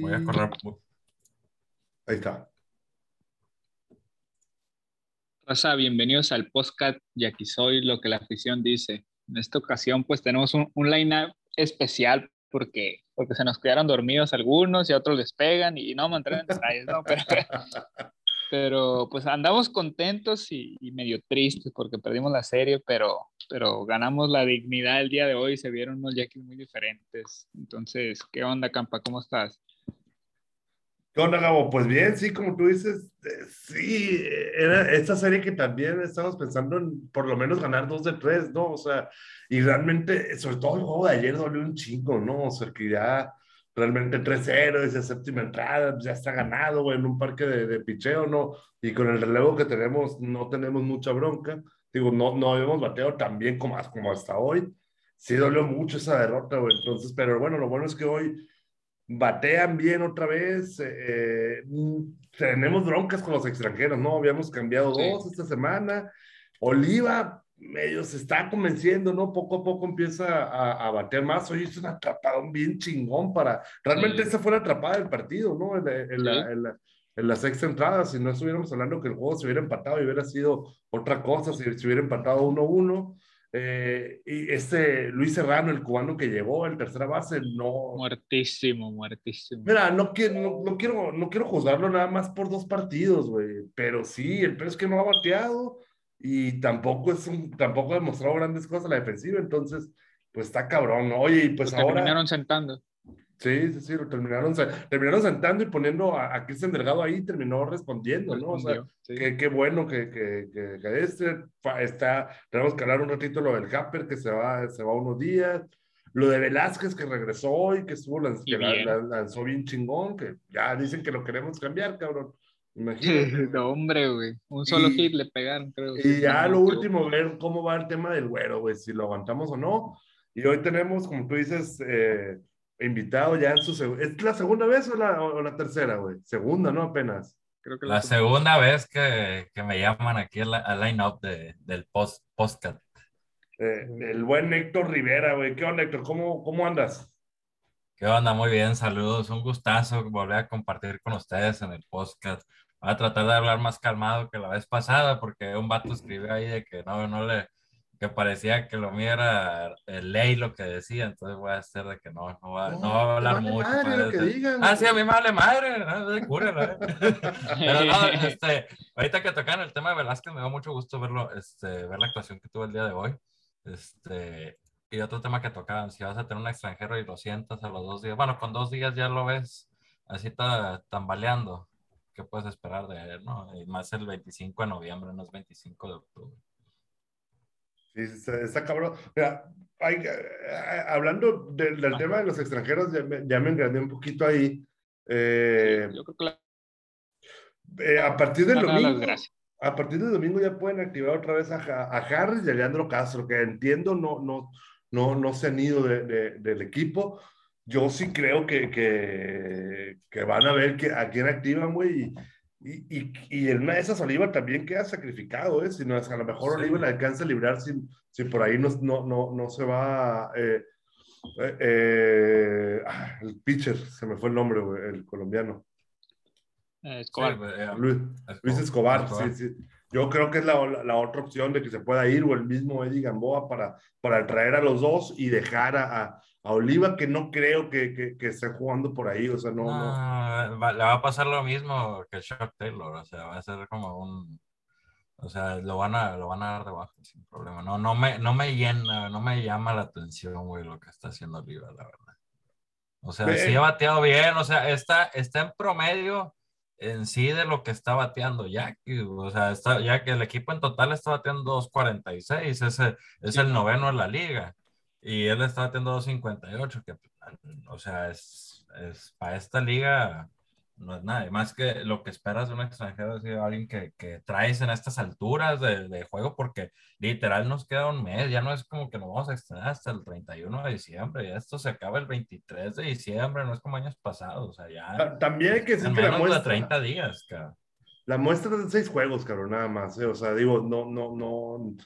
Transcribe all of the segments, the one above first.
Voy a correr. Ahí está. Raza, bienvenidos al podcast y aquí soy lo que la afición dice. En esta ocasión pues tenemos un, un line-up especial porque, porque se nos quedaron dormidos algunos y a otros les pegan y no me entran en detalles, ¿no? Pero, pero, pues andamos contentos y, y, medio tristes porque perdimos la serie, pero, pero ganamos la dignidad el día de hoy, se vieron unos Jackies muy diferentes. Entonces, ¿qué onda, Campa? ¿Cómo estás? ¿Qué onda, Gabo? Pues bien, sí, como tú dices, eh, sí, era esta serie que también estamos pensando en por lo menos ganar dos de tres, ¿no? O sea, y realmente, sobre todo el juego de ayer dolió un chingo, ¿no? O sea, que ya realmente 3-0, esa séptima entrada, pues ya está ganado, güey, en un parque de, de, picheo, ¿no? Y con el relevo que tenemos, no tenemos mucha bronca. Digo, no, no habíamos bateado tan bien como, como hasta hoy. Sí dolió mucho esa derrota, güey. Entonces, pero bueno, lo bueno es que hoy batean bien otra vez. Eh, tenemos broncas con los extranjeros, ¿no? Habíamos cambiado sí. dos esta semana. Oliva medio se está convenciendo, ¿no? Poco a poco empieza a, a batear más. Hoy hizo un atrapadón bien chingón para... Realmente sí. esa fue la atrapada del partido, ¿no? En, en, sí. la, en, la, en, la, sexta entrada, si no estuviéramos hablando que el juego se hubiera empatado y hubiera sido otra cosa, si se hubiera empatado 1-1. Eh, y este Luis Serrano, el cubano que llegó en tercera base, no. Muertísimo, muertísimo. Mira, no quiero, no, no quiero, no quiero juzgarlo nada más por dos partidos, güey. Pero sí, el peor es que no ha bateado y tampoco es un, tampoco ha demostrado grandes cosas en la defensiva, entonces, pues está cabrón. Oye, y pues lo ahora. terminaron sentando. Sí, sí, sí, lo terminaron, terminaron sentando y poniendo a, a Cristian Delgado ahí, terminó respondiendo, ¿no? O sea, sí. qué, bueno que, que, que, que, este está, tenemos que hablar un ratito lo del Happer, que se va, se va unos días, lo de Velázquez que regresó y que estuvo, lanz, que bien. La, la, lanzó bien chingón, que ya dicen que lo queremos cambiar, cabrón. Imagínate. no, hombre, güey. Un solo y, hit le pegaron, creo. Y ya lo último, ver cómo va el tema del güero, güey, si lo aguantamos o no. Y hoy tenemos, como tú dices, eh, invitado ya en su segunda. ¿Es la segunda vez o la, o la tercera, güey? Segunda, ¿no? Apenas. Creo que la, la segunda vez que, que, me llaman aquí al, al line-up de, del post, postcat. Eh, el buen Héctor Rivera, güey. ¿Qué onda, Héctor? ¿Cómo, ¿Cómo andas? ¿Qué onda? Muy bien, saludos. Un gustazo volver a compartir con ustedes en el podcast. Voy a tratar de hablar más calmado que la vez pasada porque un vato escribió ahí de que no, no le, que parecía que lo mío era ley lo que decía, entonces voy a hacer de que no, no, va, no, no va a hablar mucho. Madre, que digan, ah, sí, a mí me vale madre, no se cure, Pero no, este, ahorita que tocan el tema de Velázquez, me da mucho gusto verlo, este, ver la actuación que tuvo el día de hoy. Este, y otro tema que tocaban, si vas a tener un extranjero y lo sientas a los dos días, bueno, con dos días ya lo ves así está tambaleando, ¿qué puedes esperar de él, no? Y más el 25 de noviembre, no es 25 de octubre. Sí, está, está cabrón. Mira, hay, eh, hablando de, del ah. tema de los extranjeros, ya me, ya me engrané un poquito ahí. Eh, yo creo que la... eh, a partir del domingo, a partir del domingo ya pueden activar otra vez a, a Harris y a Leandro Castro, que entiendo no, no, no, no se han ido de, de, del equipo. Yo sí creo que, que, que van a ver que, a quién activan, güey, y, y, y, y, en una de esas Oliva también queda sacrificado, ¿eh? Si no es a lo mejor sí. Oliva le alcanza a librar si, si por ahí no, no, no, no se va. Eh, eh, ah, el pitcher, se me fue el nombre, güey, el colombiano. Escobar. Sí, Luis, Luis, Escobar, Escobar. Sí, sí. Yo creo que es la, la, la, otra opción de que se pueda ir o el mismo Eddie Gamboa para, para traer a los dos y dejar a, a a Oliva, que no creo que, que, que, esté jugando por ahí, o sea, no, no. no. Le va a pasar lo mismo que Chuck Taylor, o sea, va a ser como un. O sea, lo van a, lo van a dar de baja sin problema. No, no, me, no me llena, no me llama la atención, güey, lo que está haciendo Oliva, la verdad. O sea, sí ha bateado bien, o sea, está, está en promedio en sí de lo que está bateando Jackie. O sea, está, ya que el equipo en total está bateando 2.46, es, es el noveno en la liga. Y él está batiendo 2.58, que, o sea, es, es para esta liga no es nada. Más que lo que esperas de un extranjero es alguien que, que, traes en estas alturas de, de, juego, porque literal nos queda un mes, ya no es como que nos vamos a extender hasta el 31 de diciembre, ya esto se acaba el 23 de diciembre, no es como años pasados, o sea, ya. También hay que decir que la muestra, de 30 días, cabrón. La muestra es de seis juegos, cabrón, nada más, ¿eh? o sea, digo, no, no, no.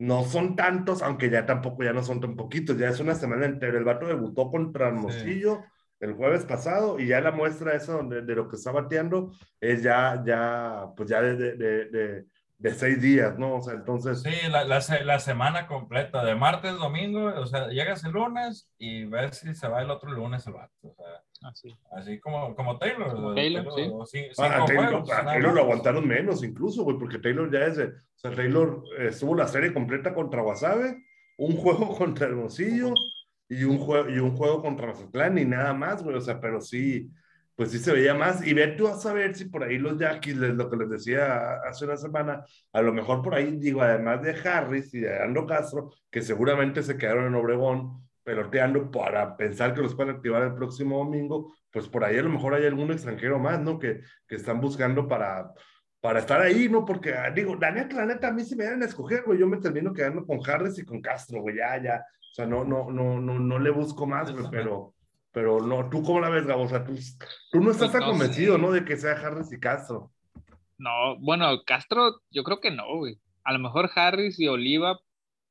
No son tantos, aunque ya tampoco, ya no son tan poquitos, ya es una semana entera. El vato debutó contra Hermosillo, sí el jueves pasado y ya la muestra donde, de lo que está bateando es ya, ya, pues ya de, de, de, de seis días, ¿no? O sea, entonces... Sí, la, la, la, semana completa, de martes, domingo, o sea, llegas el lunes y ves si se va el otro lunes el vato, o sea... Así. así como, como Taylor. Como Taylor, Taylor sí. ah, Taylor, juegos, a Taylor lo aguantaron menos incluso, güey, porque Taylor ya es... O sea, Taylor estuvo la serie completa contra Wasabe, un juego contra Hermosillo, y un juego, y un juego contra Mazatlán y nada más, güey, o sea, pero sí, pues sí se veía más. Y ve tú a saber si por ahí los Yaquis, lo que les decía hace una semana, a lo mejor por ahí, digo, además de Harris y de Ando Castro, que seguramente se quedaron en Obregón peloteando para pensar que los pueden activar el próximo domingo, pues por ahí a lo mejor hay algún extranjero más, ¿no? Que, que están buscando para, para estar ahí, ¿no? Porque, ah, digo, la neta, la neta, a mí si me dan a escoger, güey, yo me termino quedando con Harris y con Castro, güey, ya, ya, o sea, no, no, no, no, no le busco más, güey, pero, pero no, ¿tú cómo la ves, Gabo? O sea, tú, tú no estás Pues tan no convencido. ¿no? De que sea Harris y Castro. No, bueno, Castro, yo creo que no, güey. A lo mejor Harris y Oliva,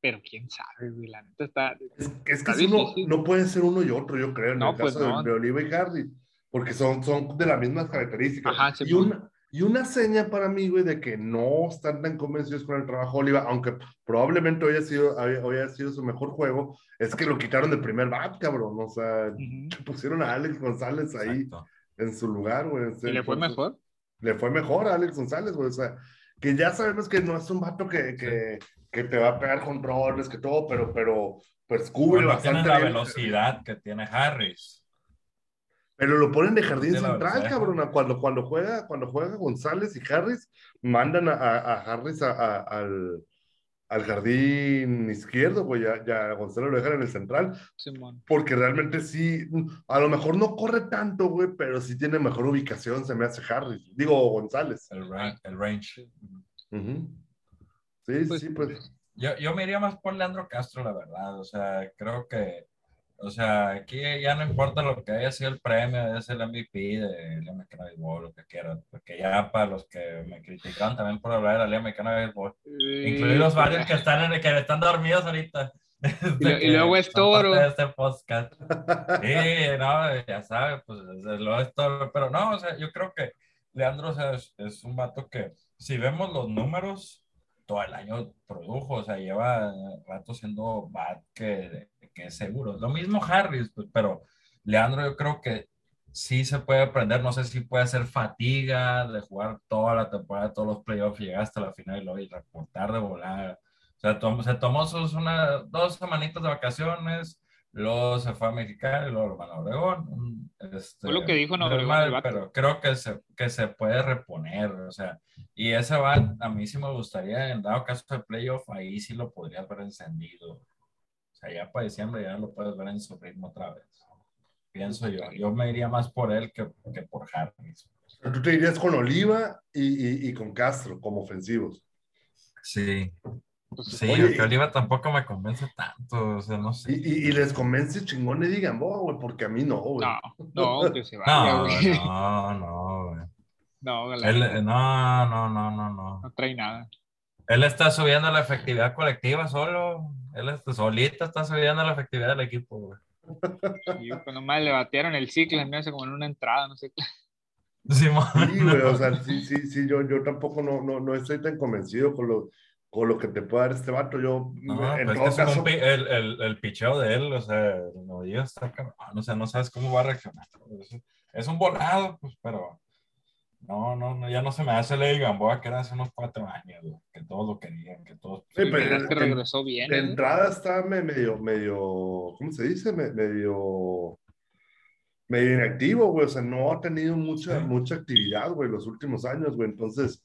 pero quién sabe, güey. La neta está. Es, es que Está es uno, difícil. no puede ser uno y otro, yo creo, en No, el pues caso de- no. de, Oliva y Harris, porque son, son de las mismas características. Ajá, sí, y, una, y una seña para mí, güey, de que no están tan convencidos con el trabajo de Oliva, aunque probablemente hoy ha sido, hoy ha sido su mejor juego, es que lo quitaron del primer bat, cabrón. O sea, pusieron a Alex González ahí Exacto. en su lugar, güey. Y le fue mejor. Le fue mejor a Alex González, güey. O sea, que ya sabemos que no es un vato que, que, que te va a pegar controles, que todo, pero, pero pues cubre No tiene bastante la bien. velocidad que tiene Harris. Pero lo ponen de jardín central, cabrón. Cuando, cuando, juega, cuando juega González y Harris, mandan a, a- a Harris a- a- al, al jardín izquierdo, güey. Ya, ya González lo dejan en el central, Simón. porque realmente sí, a lo mejor no corre tanto, güey, pero sí tiene mejor ubicación, se me hace Harris. Digo, González. El, ra- el range. Ujú. Sí, Pues, sí, pues. Yo, yo me iría más por Leandro Castro, la verdad. O sea, creo que, o sea, aquí ya no importa lo que haya sido el premio, haya sido el MVP de la Americana de Béisbol, lo que quieran. Porque ya para los que me criticaron también por hablar de la Liga Americana de Béisbol, incluidos varios que están, en, que están dormidos ahorita. Y lo- y luego es toro. De este podcast. Sí, no, ya sabes, pues luego es toro. Pero no, o sea, yo creo que Leandro o sea, es, es un vato que, si vemos los números, todo el año produjo, o sea, lleva rato siendo bat que, que es seguro. Lo mismo Harris, pues, pero Leandro yo creo que sí se puede aprender, no sé si puede ser fatiga de jugar toda la temporada, todos los playoffs, llegar hasta la final y luego y reportar de volar. O sea, tom- se tomó sus una, dos semanitas de vacaciones, luego se fue a Mexicali, luego lo van a Obregón. Este, Fue lo que dijo en Obregón vato. pero creo que se, que se puede reponer, o sea, y ese bat a mí sí me gustaría, en dado caso de playoff, ahí sí lo podrías ver encendido. O sea, ya para diciembre ya lo puedes ver en su ritmo otra vez. Pienso yo. Yo me iría más por él que, que por Harris. Tú te irías con Oliva y, y, y con Castro como ofensivos. Sí. Pues, Sí, Oye, y- Oliva tampoco me convence tanto, o sea, no Y, sé. y, y les convence chingón Eddie Gamboa, güey, porque a mí no, güey. No, no, que se vaya, No, güey. no, no, güey. No, Él, no, no, no, no, no. no trae nada. Él está subiendo la efectividad colectiva solo. Él está, solita está subiendo la efectividad del equipo, güey. Y pues nomás le batearon el ciclo, me hace como en una entrada, no sé qué. Simón. Sí, güey, o sea, sí, sí, sí, yo, yo tampoco no, no, no estoy tan convencido con lo, con lo que te puede dar este vato. Yo, No, en pues todo es que es caso, el, el, el picheo de él, o sea, no digas, o sea, no sabes cómo va a reaccionar. Es, un volado, pues, pero no, no, no, ya no se me hace Ley Gamboa que era hace unos cuatro años, que todos lo querían, que todos. Sí, pero- que regresó bien. de ¿eh? entrada está me- medio, medio, ¿cómo se dice? Me- medio, medio inactivo, güey. O sea, no ha tenido mucha, Sí. mucha actividad, güey, los últimos años, güey. Entonces,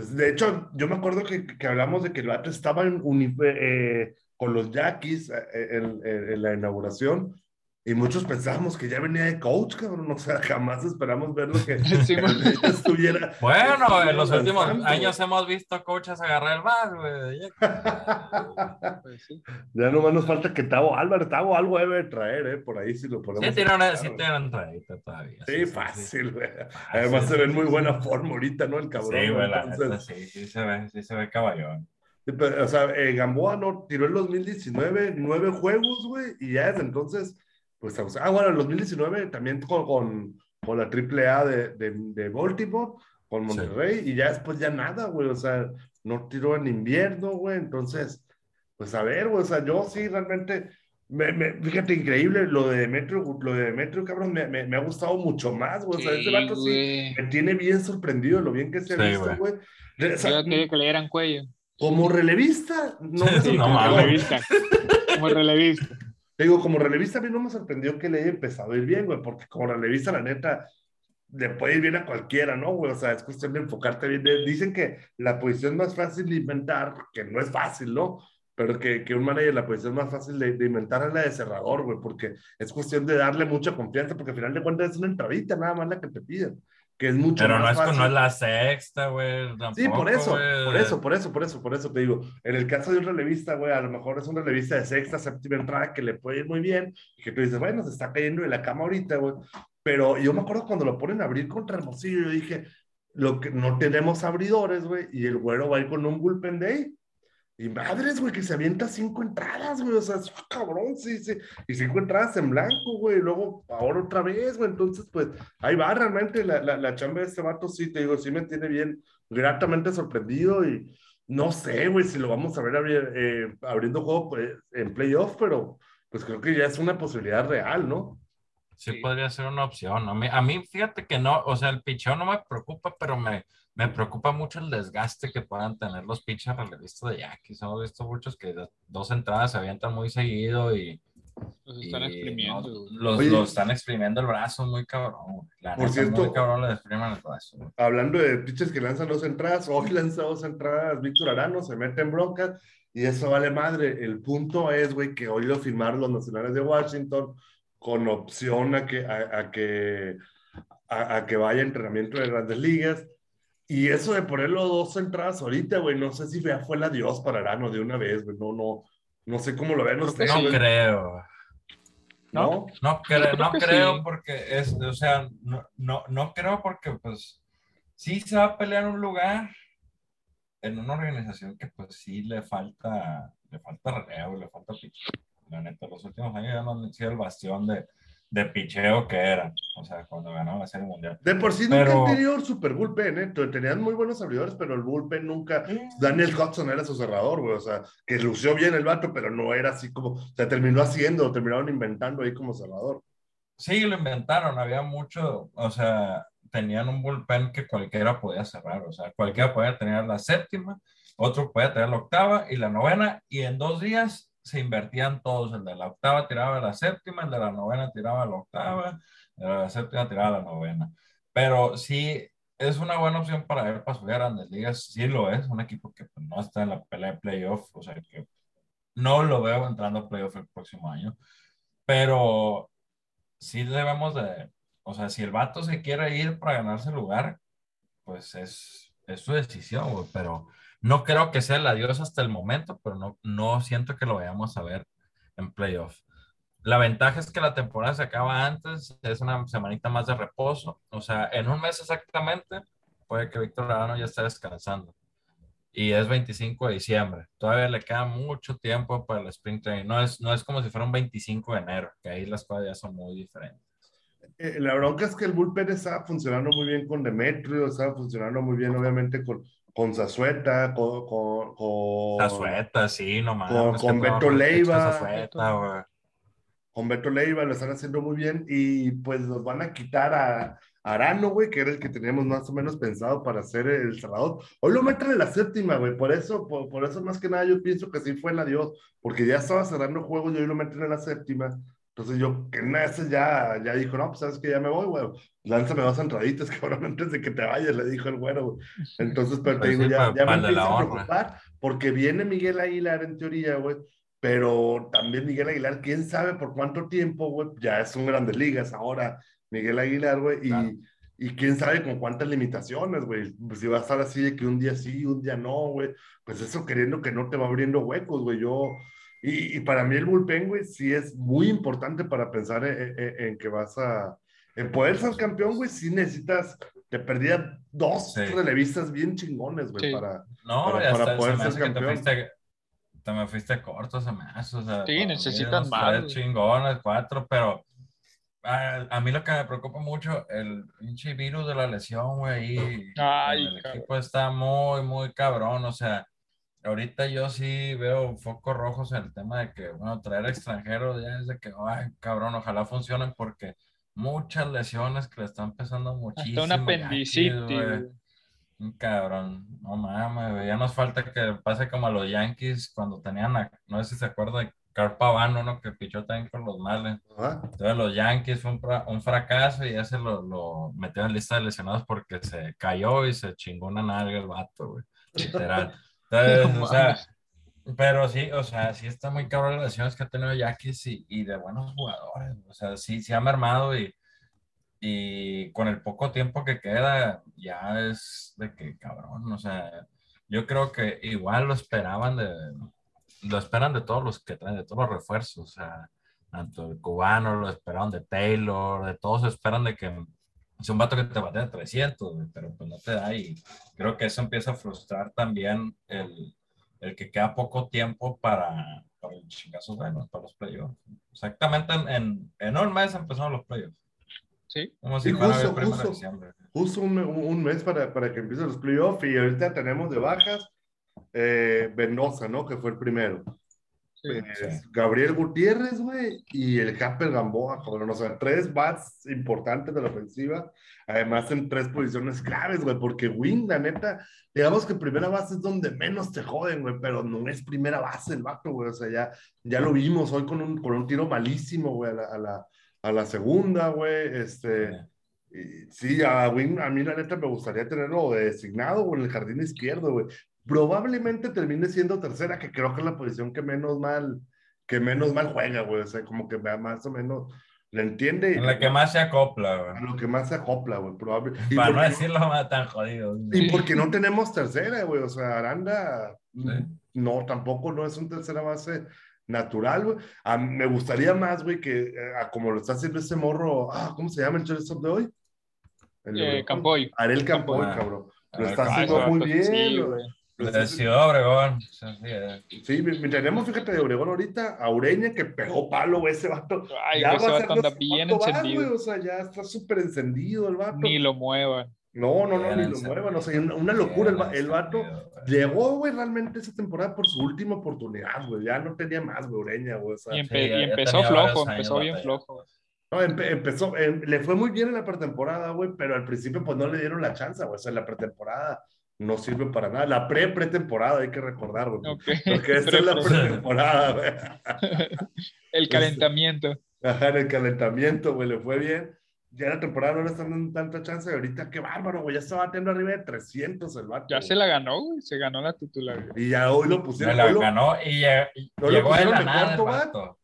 pues, de hecho, yo me acuerdo que, que hablamos de que el vato estaba en eh, con los Yaquis eh, en la inauguración Y muchos pensábamos que ya venía de coach, cabrón. O sea, jamás esperamos verlo que, Sí, que bueno. estuviera. Bueno, en los últimos años hemos visto coaches agarrar el bar, güey. Ya- Pues sí. Ya nomás nos falta que Tavo Álvarez, Tavo algo debe de traer, ¿eh? Por ahí si lo podemos. Sí, tiene una, sí tiene una todavía. Sí, fácil, güey. Además se ve en sí, muy sí, buena sí. forma ahorita, ¿no? El cabrón. Sí, güey, la Entonces, sí, sí se ve, sí se ve caballón. sí, pero, o sea, eh, Gamboa no tiró en 2019 nueve juegos, güey, y ya desde entonces, pues, ah, bueno, en 2019 también con, con, con la AAA de, de, de Baltimore, con Sí. Monterrey, y ya después ya nada, güey, o sea, no tiró en invierno, güey, entonces, pues a ver, güey, o sea, yo sí realmente, me, me- fíjate, increíble, lo de Demetrio, lo de Demetrio, cabrón, me, me, me ha gustado mucho más, güey, o sea, ese vato sí me tiene bien sorprendido lo bien que se ha Sí, visto, güey. O sea, Yo quería que le dieran cuello. como relevista, no me no relevista. Como relevista. Te digo, como relevista a mí no me sorprendió que le haya empezado a ir bien, güey, porque como relevista, la neta, le puede ir bien a cualquiera, ¿no, güey? O sea, es cuestión de enfocarte bien. Dicen que la posición más fácil de inventar, que no es fácil, ¿no? Pero que, que un manager, la posición más fácil de, de inventar es la de cerrador, güey, porque es cuestión de darle mucha confianza, porque al final de cuentas es una entradita nada más la que te piden, que es mucho Pero no más es, fácil. no es la sexta, güey. Sí, por eso, güey. por eso, por eso, por eso, por eso te digo. En el caso de un relevista, güey, a lo mejor es un relevista de sexta, séptima entrada que le puede ir muy bien y que tú dices, bueno, se está cayendo de la cama ahorita, güey. Pero yo me acuerdo cuando lo ponen a abrir contra Hermosillo, yo dije, lo que no tenemos abridores, güey, y el güero va a ir con un bullpen day. Y madres, güey, que se avienta cinco entradas, güey, o sea, es cabrón, sí, sí. Y cinco entradas en blanco, güey, y luego ahora otra vez, güey. Entonces, pues, ahí va realmente la, la, la chamba de este vato, sí, te digo, sí me tiene bien, gratamente sorprendido y no sé, güey, si lo vamos a ver eh, abriendo juego pues, en playoff, pero pues creo que ya es una posibilidad real, ¿no? Sí, Sí. podría ser una opción. A mí, a mí, fíjate que no, o sea, el picheo no me preocupa, pero me, me preocupa mucho el desgaste que puedan tener los pitchers relevistas de Yankees. Hemos visto muchos que dos entradas se avientan muy seguido y, Los están y exprimiendo. no, los, Oye. los están exprimiendo el brazo muy cabrón. La Por cierto- muy cabrón le exprimen el brazo. güey. Hablando de pitchers que lanzan dos entradas, hoy lanza dos entradas Víctor Arano, se mete en bronca y eso vale madre. El punto es, güey, que hoy lo firmaron los nacionales de Washington con opción a que, a, a que, a, a que vaya a entrenamiento de grandes ligas. Y eso de ponerlo dos entradas ahorita, güey, no sé si ya fue el adiós para Arano de una vez, güey, no, no, no sé cómo lo ven ustedes. No creo. ¿No? No, cre- creo no creo sí. porque es, o sea, no, no, no creo porque pues sí se va a pelear un lugar en una organización que pues sí le falta, le falta relevo, le falta picheo. La neta, los últimos años ya no han sido el bastión de, de picheo que eran, o sea, cuando ganaron la Serie Mundial. De por sí nunca Pero- han tenido super bullpen, ¿eh? Tenían muy buenos abridores, pero el bullpen nunca. Daniel Hudson era su cerrador, güey, o sea, que lució bien el vato, pero no era así como, o sea, terminó haciendo, terminaron inventando ahí como cerrador. Sí, lo inventaron, había mucho, o sea, tenían un bullpen que cualquiera podía cerrar, o sea, cualquiera podía tener la séptima, otro podía tener la octava y la novena, y en dos días se invertían todos, el de la octava tiraba a la séptima, el de la novena tiraba a la octava, el de la séptima tiraba a la novena. Pero sí, es una buena opción para ver para subir a grandes ligas, sí lo es, un equipo que pues, no está en la pelea de playoff, o sea, que no lo veo entrando a playoff el próximo año, pero sí debemos de, o sea, si el vato se quiere ir para ganarse el lugar, pues es, es su decisión, pero no creo que sea el adiós hasta el momento, pero no, no siento que lo vayamos a ver en playoff. La ventaja es que la temporada se acaba antes, es una semanita más de reposo, o sea, en un mes exactamente puede que Víctor Arano ya esté descansando. Y es 25 de diciembre. Todavía le queda mucho tiempo para el sprint training. No es, no es como si fuera un 25 de enero, que ahí las cosas ya son muy diferentes. Eh, la bronca es que el bullpen estaba funcionando muy bien con Demetrio, estaba funcionando muy bien, obviamente, con, con Zazueta, con. con, con La sueta, sí, no mames. con- con Beto Leiva. güey. con Beto Leiva, lo están haciendo muy bien y pues nos van a quitar a Arano, güey, que era el que teníamos más o menos pensado para ser el cerrador. Hoy lo meten en la séptima, güey, por eso, por, por eso más que nada yo pienso que sí fue el adiós, porque ya estaba cerrando juegos y hoy lo meten en la séptima. Entonces yo, que en ese ya, ya dijo, no, pues sabes que ya me voy, güey, lánzame dos entraditas, cabrón, antes de que te vayas, le dijo el güero, güey. Entonces, pero te Pues digo, ya, ya me empieza a preocupar, porque viene Miguel Aguilar en teoría, güey, pero también Miguel Aguilar, quién sabe por cuánto tiempo, güey, ya es un grandes ligas ahora, Miguel Aguilar, güey, y, Claro. y quién sabe con cuántas limitaciones, güey, pues si va a estar así de que un día sí, un día no, güey, pues eso queriendo que no te va abriendo huecos, güey, yo, y, y para mí el bullpen, güey, sí es muy importante para pensar en, en- en que vas a, en poder ser campeón, güey, sí necesitas, te perdía dos Sí. relevistas bien chingones, güey, Sí. para, No, para- para poder ser que te campeón. fuiste, te me fuiste corto, se me hace. O sea, Sí, necesitan más, chingones, cuatro, pero a, a mí lo que me preocupa mucho, el pinche virus de la lesión, güey, ahí Ay, el cabrón. equipo está muy, muy cabrón. O sea, ahorita yo sí veo focos rojos en el tema de que, bueno, traer extranjeros ya es de que, ay, cabrón, ojalá funcionen porque muchas lesiones que le están pesando muchísimo. Hasta un ya aquí, apendicitis. Un cabrón, no mames, ya nos falta que pase como a los Yankees cuando tenían, a- no sé si se acuerda de Carl Pavano, ¿no? Que pichó también con los males. ¿ah? Entonces los Yankees fue un fracaso y ya se lo, lo metió en lista de lesionados porque se cayó y se chingó una nalga el vato, güey. Literal. Entonces, No o sea, pero sí, o sea, sí está muy cabrón las lesiones que ha tenido Yankees y, y de buenos jugadores. O sea, sí, sí ha mermado y, y con el poco tiempo que queda, ya es de que cabrón. O sea, yo creo que igual lo esperaban de, lo esperan de todos los que traen, de todos los refuerzos. O sea, tanto el cubano, lo esperaban de Taylor, de todos esperan de que es un vato que te batea 300, güey, pero pues no te da y creo que eso empieza a frustrar también el, el que queda poco tiempo para, para los chingazos buenos, para los playoffs. Exactamente en, en, en un mes empezaron los playoffs. Sí. Como si justo, el primero de justo. diciembre. justo un, un- mes para, para que empiecen los playoffs y ahorita tenemos de bajas eh, Mendoza, ¿no? Que fue el primero. Sí. Gabriel Gutiérrez, güey, y el Capel Gamboa, cabrón. O sea, tres bats importantes de la ofensiva, además en tres posiciones claves, güey, porque Wing, la neta, digamos que primera base es donde menos te joden, güey, pero no es primera base el vato, güey. O sea, ya, ya lo vimos hoy con un, con un tiro malísimo, güey, a la, a la, a la segunda, güey. Este. Sí, a Wing, a mí la neta me gustaría tenerlo de designado o en el jardín izquierdo, güey. Probablemente termine siendo tercera, que creo que es la posición que menos mal, que menos mal juega, güey. O sea, como que más o menos le entiende. En la que más se acopla, A güey. lo que más se acopla, güey. Probable. Y, Para no decirlo más tan jodido. y porque no tenemos tercera, güey. O sea, Aranda, Sí. no, tampoco no es un tercera base natural, güey. A me gustaría más, güey, que eh, a como lo está haciendo ese morro, ah, ¿cómo se llama el shortstop de hoy? El Eh. Campoy. Ariel Campoy, Campoy. cabrón. A Lo está haciendo Ah, muy bien. güey. De haciendo- Ciudad Obregón. Sí, eh. Sí, tenemos, fíjate, de Obregón ahorita, a Ureña, que pegó palo, güey, ese vato. Ay, ya güey, ese va a ser vato anda bien cuánto va, encendido. güey, o sea, ya está súper encendido el vato. Ni lo muevan. No, no, no, ni lo muevan, o sea, una, una locura. El, el vato güey. llegó, güey, realmente esa temporada por su última oportunidad, güey. Ya no tenía más, güey, Ureña, güey. O sea, Y, Sí, empe- ya- y empezó flojo, años empezó bien flojo. no, empe- empezó, em, le fue muy bien en la pretemporada, güey, pero al principio, pues no le dieron la chance, güey. O sea, la pretemporada no sirve para nada. La pre-pretemporada, hay que recordar, güey. Ok. Porque esta es la Pero- pretemporada, güey. El calentamiento. Ajá, en el calentamiento, güey, le fue bien. Ya la temporada no le están dando tanta chance. y Ahorita, qué bárbaro, güey. Ya está batiendo arriba de 300 el vato. Ya güey. se la ganó, güey. Se ganó la titularidad. Y ya hoy lo pusieron. la hoy lo- ganó y, y no lo llegó de la de nada el cuarto vato.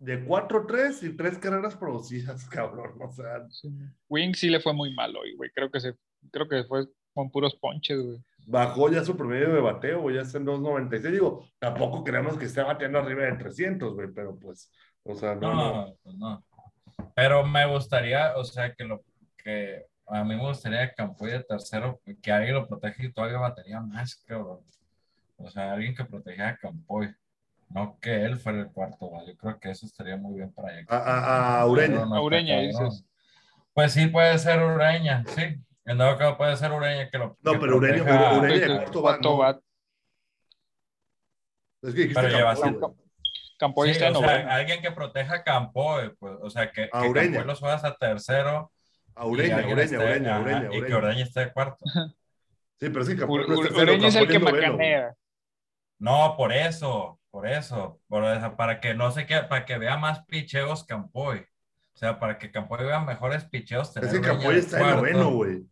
de 4-3 y tres carreras producidas, cabrón. O sea, Sí. Wing sí le fue muy mal hoy, güey. Creo que se, creo que fue con puros ponches, güey. bajó ya su promedio de bateo, güey. Ya está en 2.96. Digo, tampoco queremos que esté bateando arriba de 300, güey. Pero pues, o sea, no. no. No, pues no. Pero me gustaría, o sea, que lo que a mí me gustaría que Campoy de tercero, que alguien lo proteja y todavía batería más, cabrón. O sea, alguien que proteja a Campoy. No que él fuera el cuarto, ¿vale? Yo creo que eso estaría muy bien para allá. A, a- a Ureña. No A Ureña, dices. Pues sí, puede ser Ureña, sí. En dado caso puede ser Ureña que lo. No, que pero Ureña- Ureña Entonces, cuarto bat, no. bat. Es que Pero lleva Campoy. Campoy Sí, está en o sea, alguien que proteja a Campoy, pues, o sea, que, A que Ureña. Campoy lo subas a tercero. A y Ureña, Ureña, esté- Ureña, ajá, Ureña, Y que Ureña. Ureña esté de cuarto. Sí, pero sí, Campoy Ur- no es Ureña es el Campoy que macanea. No, por eso, por eso, por eso, para que no se quede, para que vea más picheos Campoy. O sea, para que Campoy vea mejores picheos. Es que Ureña Campoy está en noveno, güey.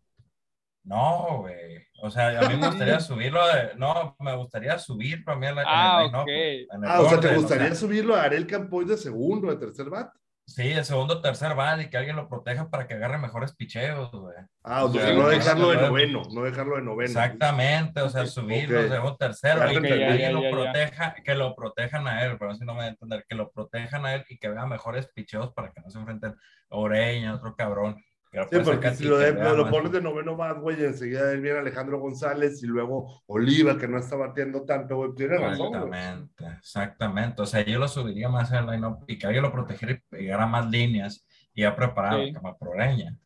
No, güey. O sea, a mí me gustaría subirlo de. No, me gustaría subir para mí en la. Ah, en el line-up, ok. güey, en el Ah, o sea, ¿te orden, gustaría sea, subirlo a Ariel Campoy de segundo, de tercer bat? Sí, el segundo, tercer van y que alguien lo proteja para que agarre mejores picheos, güey. Ah, o sea, no dejarlo de noveno, no dejarlo de noveno. Exactamente, o sea, subirlo, Ok. segundo, tercero, y que alguien Ya, ya, lo ya, ya. proteja, que lo protejan a él, pero si no me voy a entender, que lo protejan a él y que vea mejores picheos para que no se enfrenten a Oreña, otro cabrón. Que Sí, porque si y lo, que de- vea lo más. pones de noveno más, güey, y enseguida viene Alejandro González y luego Oliva, que no está batiendo tanto, güey. Tienes razón, güey. Exactamente, exactamente. O sea, yo lo subiría más en el line y que alguien lo protegiera y pegara más líneas y ya preparado Sí. como Proreña.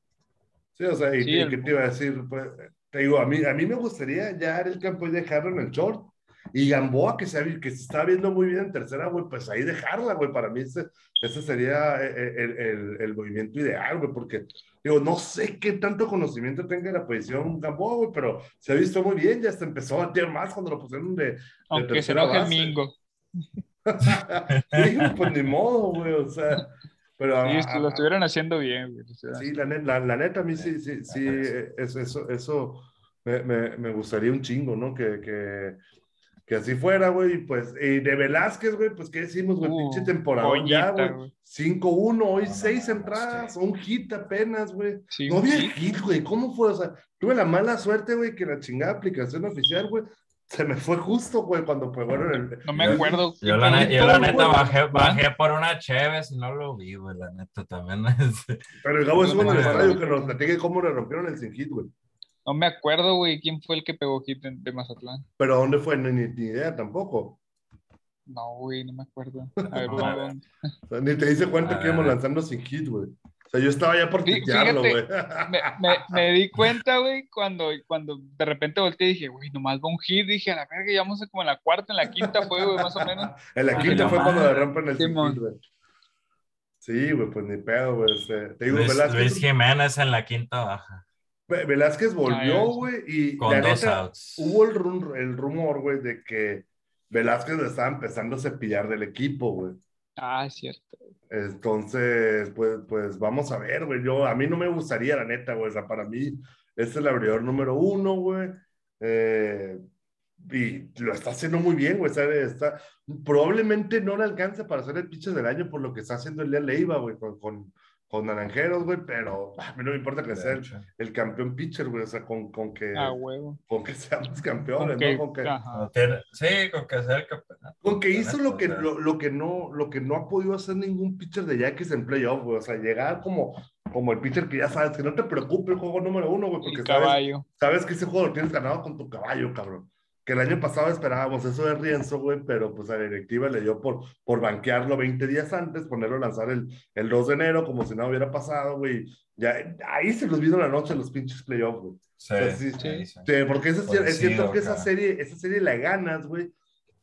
Sí, o sea, y, Sí, y el- ¿qué te iba a decir? Pues, te digo, a mí, a mí me gustaría ya Ariel Campoy dejarlo en el short. Y Gamboa, que se, que se está viendo muy bien en tercera, güey, pues ahí dejarla, güey. Para mí ese, ese sería eh, el, el, el movimiento ideal, güey, porque, digo, no sé qué tanto conocimiento tenga la posición Gamboa, güey, pero se ha visto muy bien, ya hasta empezó a batear más cuando lo pusieron de, Aunque se tercera enoje el. Mingo. sí, pues ni modo, güey, o sea, pero... Sí, a- lo estuvieron haciendo bien, güey. Sí, la, la, la neta, a mí sí, sí, sí, eh, es- eso, eso me, me, me gustaría un chingo, ¿no? Que, que, que así fuera, güey, pues, y de Velázquez, güey, pues, ¿qué decimos, güey? Uh, Pinche temporada ya, güey. güey. 5-1, hoy No, no, 6 no, entradas, un hit apenas, güey. Sí, No había sí. hit, güey, ¿cómo fue? O sea, tuve la mala suerte, güey, que la chingada aplicación oficial, güey, se me fue justo, güey, cuando fueron el... No me acuerdo. Yo la, ne- yo todo, la neta bajé, bajé por una Chévez y no lo vi, güey, la neta también. es- Pero el Gabo estuvo en el No me estadio que nos platique cómo le rompieron el sin hit, güey. No me acuerdo, güey, quién fue el que pegó hit de, de Mazatlán. Pero ¿dónde fue? Ni, ni, ni idea tampoco. No, güey, no me acuerdo. A ver, No, ni te dice cuenta que Ah. íbamos lanzando sin hit, güey. O sea, yo estaba ya por tuitearlo, güey. fíjate, me, me, me di cuenta, güey, cuando, cuando de repente volteé y dije, güey, nomás va un hit. Dije, a la verga, ya vamos a como en la cuarta, en la quinta fue, güey, más o menos. En la Ah, quinta fue cuando le rompen el Simón. hit, güey. Sí, güey, pues ni pedo, güey. este, Te digo, Luis, Velázquez, Luis Jiménez en la quinta baja, Velázquez volvió, güey, y con la dos neta, outs. hubo el, rum- el rumor, güey, de que Velázquez le estaba empezando a cepillar del equipo, güey. Ah, es cierto. Entonces, pues, pues vamos a ver, güey. Yo, a mí no me gustaría, la neta, güey. O sea, para mí, este es el abridor número uno, güey. Eh, y lo está haciendo muy bien, güey. Está, está- probablemente no le alcanza para ser el pitcher del año por lo que está haciendo el día Leiva, güey, con, con, con Naranjeros, güey. Pero a mí no me importa que sea el, campeón pitcher, güey. O sea, con, con que, Ah, con que seamos Con campeones, que- ¿no? Con que, tiene- Sí, con que sea el campeonato. con que hizo lo que, lo, lo que no, lo que no ha podido hacer ningún pitcher de Yankees en playoff, güey. O sea, llegar como, como el pitcher que ya sabes, que no te preocupe el juego número uno, güey, porque sabes, caballo. sabes que ese juego lo tienes ganado con tu caballo, cabrón. Que el año pasado esperábamos eso de Rienzo, güey, pero pues a la directiva le dio por, por banquearlo 20 días antes, ponerlo a lanzar el, el 2 de enero, como si nada hubiera pasado, güey. Ya, ahí se los vino la noche los pinches playoffs, güey. Sí, sea, sí, sí, sí. Sí, porque eso es, cierto que esa cara. serie, esa serie la ganas, güey.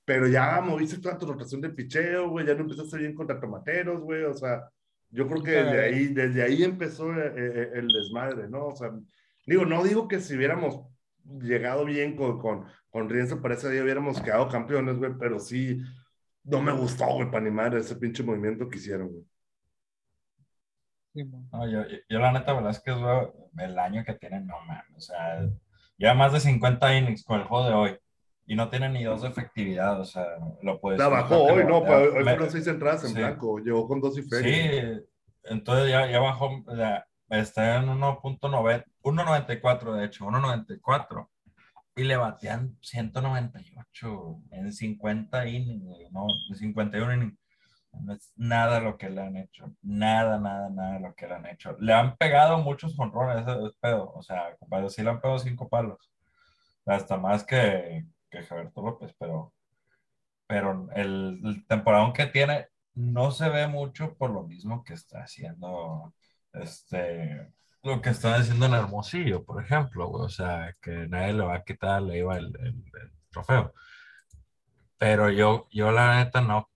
Pero ya moviste toda tu rotación de picheo, güey. Ya no empezaste bien contra tomateros, güey. O sea, yo creo que desde ahí, desde ahí empezó eh, eh, el desmadre, ¿no? O sea, digo, no digo que si hubiéramos llegado bien con, con, con Rienzo para ese día hubiéramos quedado campeones, güey. Pero sí, no me gustó, güey, para animar ese pinche movimiento que hicieron, güey. No, yo, yo la neta, Velázquez, güey, el año que tiene, no mames. O sea, ya más de 50 innings con el juego de hoy. Y no tiene ni dos de efectividad, o sea, lo puedes. La bajó hoy, no, pues, hoy Me- fueron seis entradas en sí. blanco. Llegó con dos y feria. Sí, entonces ya, ya bajó, ya está en 1.90, 1.94 de hecho, 1.94. Y le batean 198 en 50 innings, no, en 51 innings. No es nada lo que le han hecho, nada, nada, nada lo que le han hecho. Le han pegado muchos jonrones, ese es pedo, o sea, compadre, sí le han pegado cinco palos, hasta más que, que López, pero, pero el, el que tiene no se ve mucho por lo mismo que está haciendo este lo que están haciendo en Hermosillo, por ejemplo, güey. o sea, que nadie le va a quitar, le iba el, el- el trofeo. Pero yo, yo la neta no.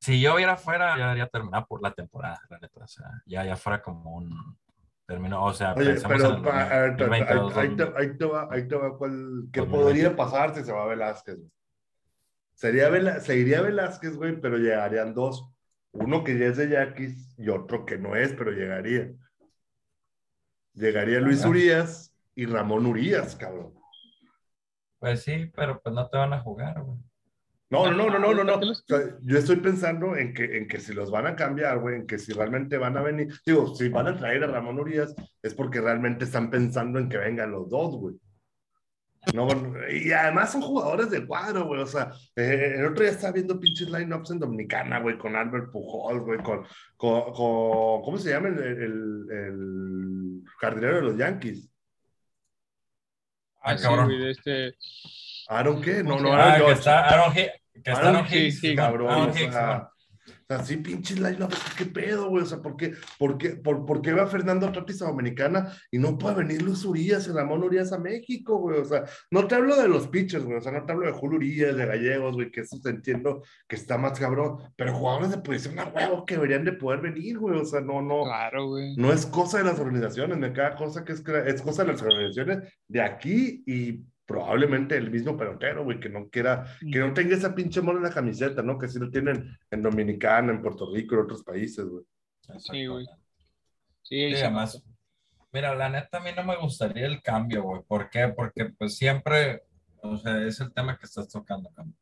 Si yo hubiera fuera, ya debería terminar por la temporada, la neta. O sea, ya, ya fuera como un término, o sea, Oye, en pero el pa- a ver, te- 2022, ahí, te, ahí te va, ahí te va cuál, ¿qué 2020. podría pasar si se va Velázquez? güey? Sería Vela- se iría Velázquez, güey, pero llegarían dos. Uno que ya es de Yaquis y otro que no es, pero llegaría. Llegaría Luis. Urias y Ramón Urias, cabrón. Pues sí, pero pues no te van a jugar, güey. No, no, no, no, no, no, no. ¿Por qué los- O sea, yo estoy pensando en que, en que si los van a cambiar, güey, en que si realmente van a venir, digo, si van a traer a Ramón Urias, es porque realmente están pensando en que vengan los dos, güey. No, bueno, y además son jugadores de cuadro, güey. O sea, eh, el otro día estaba viendo pinches lineups en Dominicana, güey, con Albert Pujol, güey, con, con, con- ¿cómo se llama el, el, el jardinero de los Yankees? Ah, cabrón. este... ¿Aaron qué? No, no, Ah, Aaron que está Aaron Hicks. Que está Aaron Hicks, cabrón, Aaron o Hicks, sea, man. o sea, sí, pinches line ¿qué pedo, güey? O sea, ¿por qué, por qué, por, por qué va Fernando Tatis a Dominicana y no puede venir Luis Urias y Ramón Urias a México, güey? O sea, no te hablo de los pitchers, güey, o sea, no te hablo de Julio Urias, de Gallegos, güey, que eso te entiendo que está más cabrón, pero jugadores de posición a huevo que deberían de poder venir, güey, o sea, no, no, Claro, güey. no es cosa de las organizaciones, me cada cosa que es, es cosa de las organizaciones de aquí y probablemente el mismo pelotero, güey, que no quiera, que no tenga esa pinche mono en la camiseta, ¿no? Que sí lo tienen en Dominicana, en Puerto Rico, en otros países, güey. Sí, güey. Sí, Sí, además, mira, la neta a mí no me gustaría el cambio, güey. ¿Por qué? Porque pues siempre, o sea, es el tema que estás tocando, cabrón.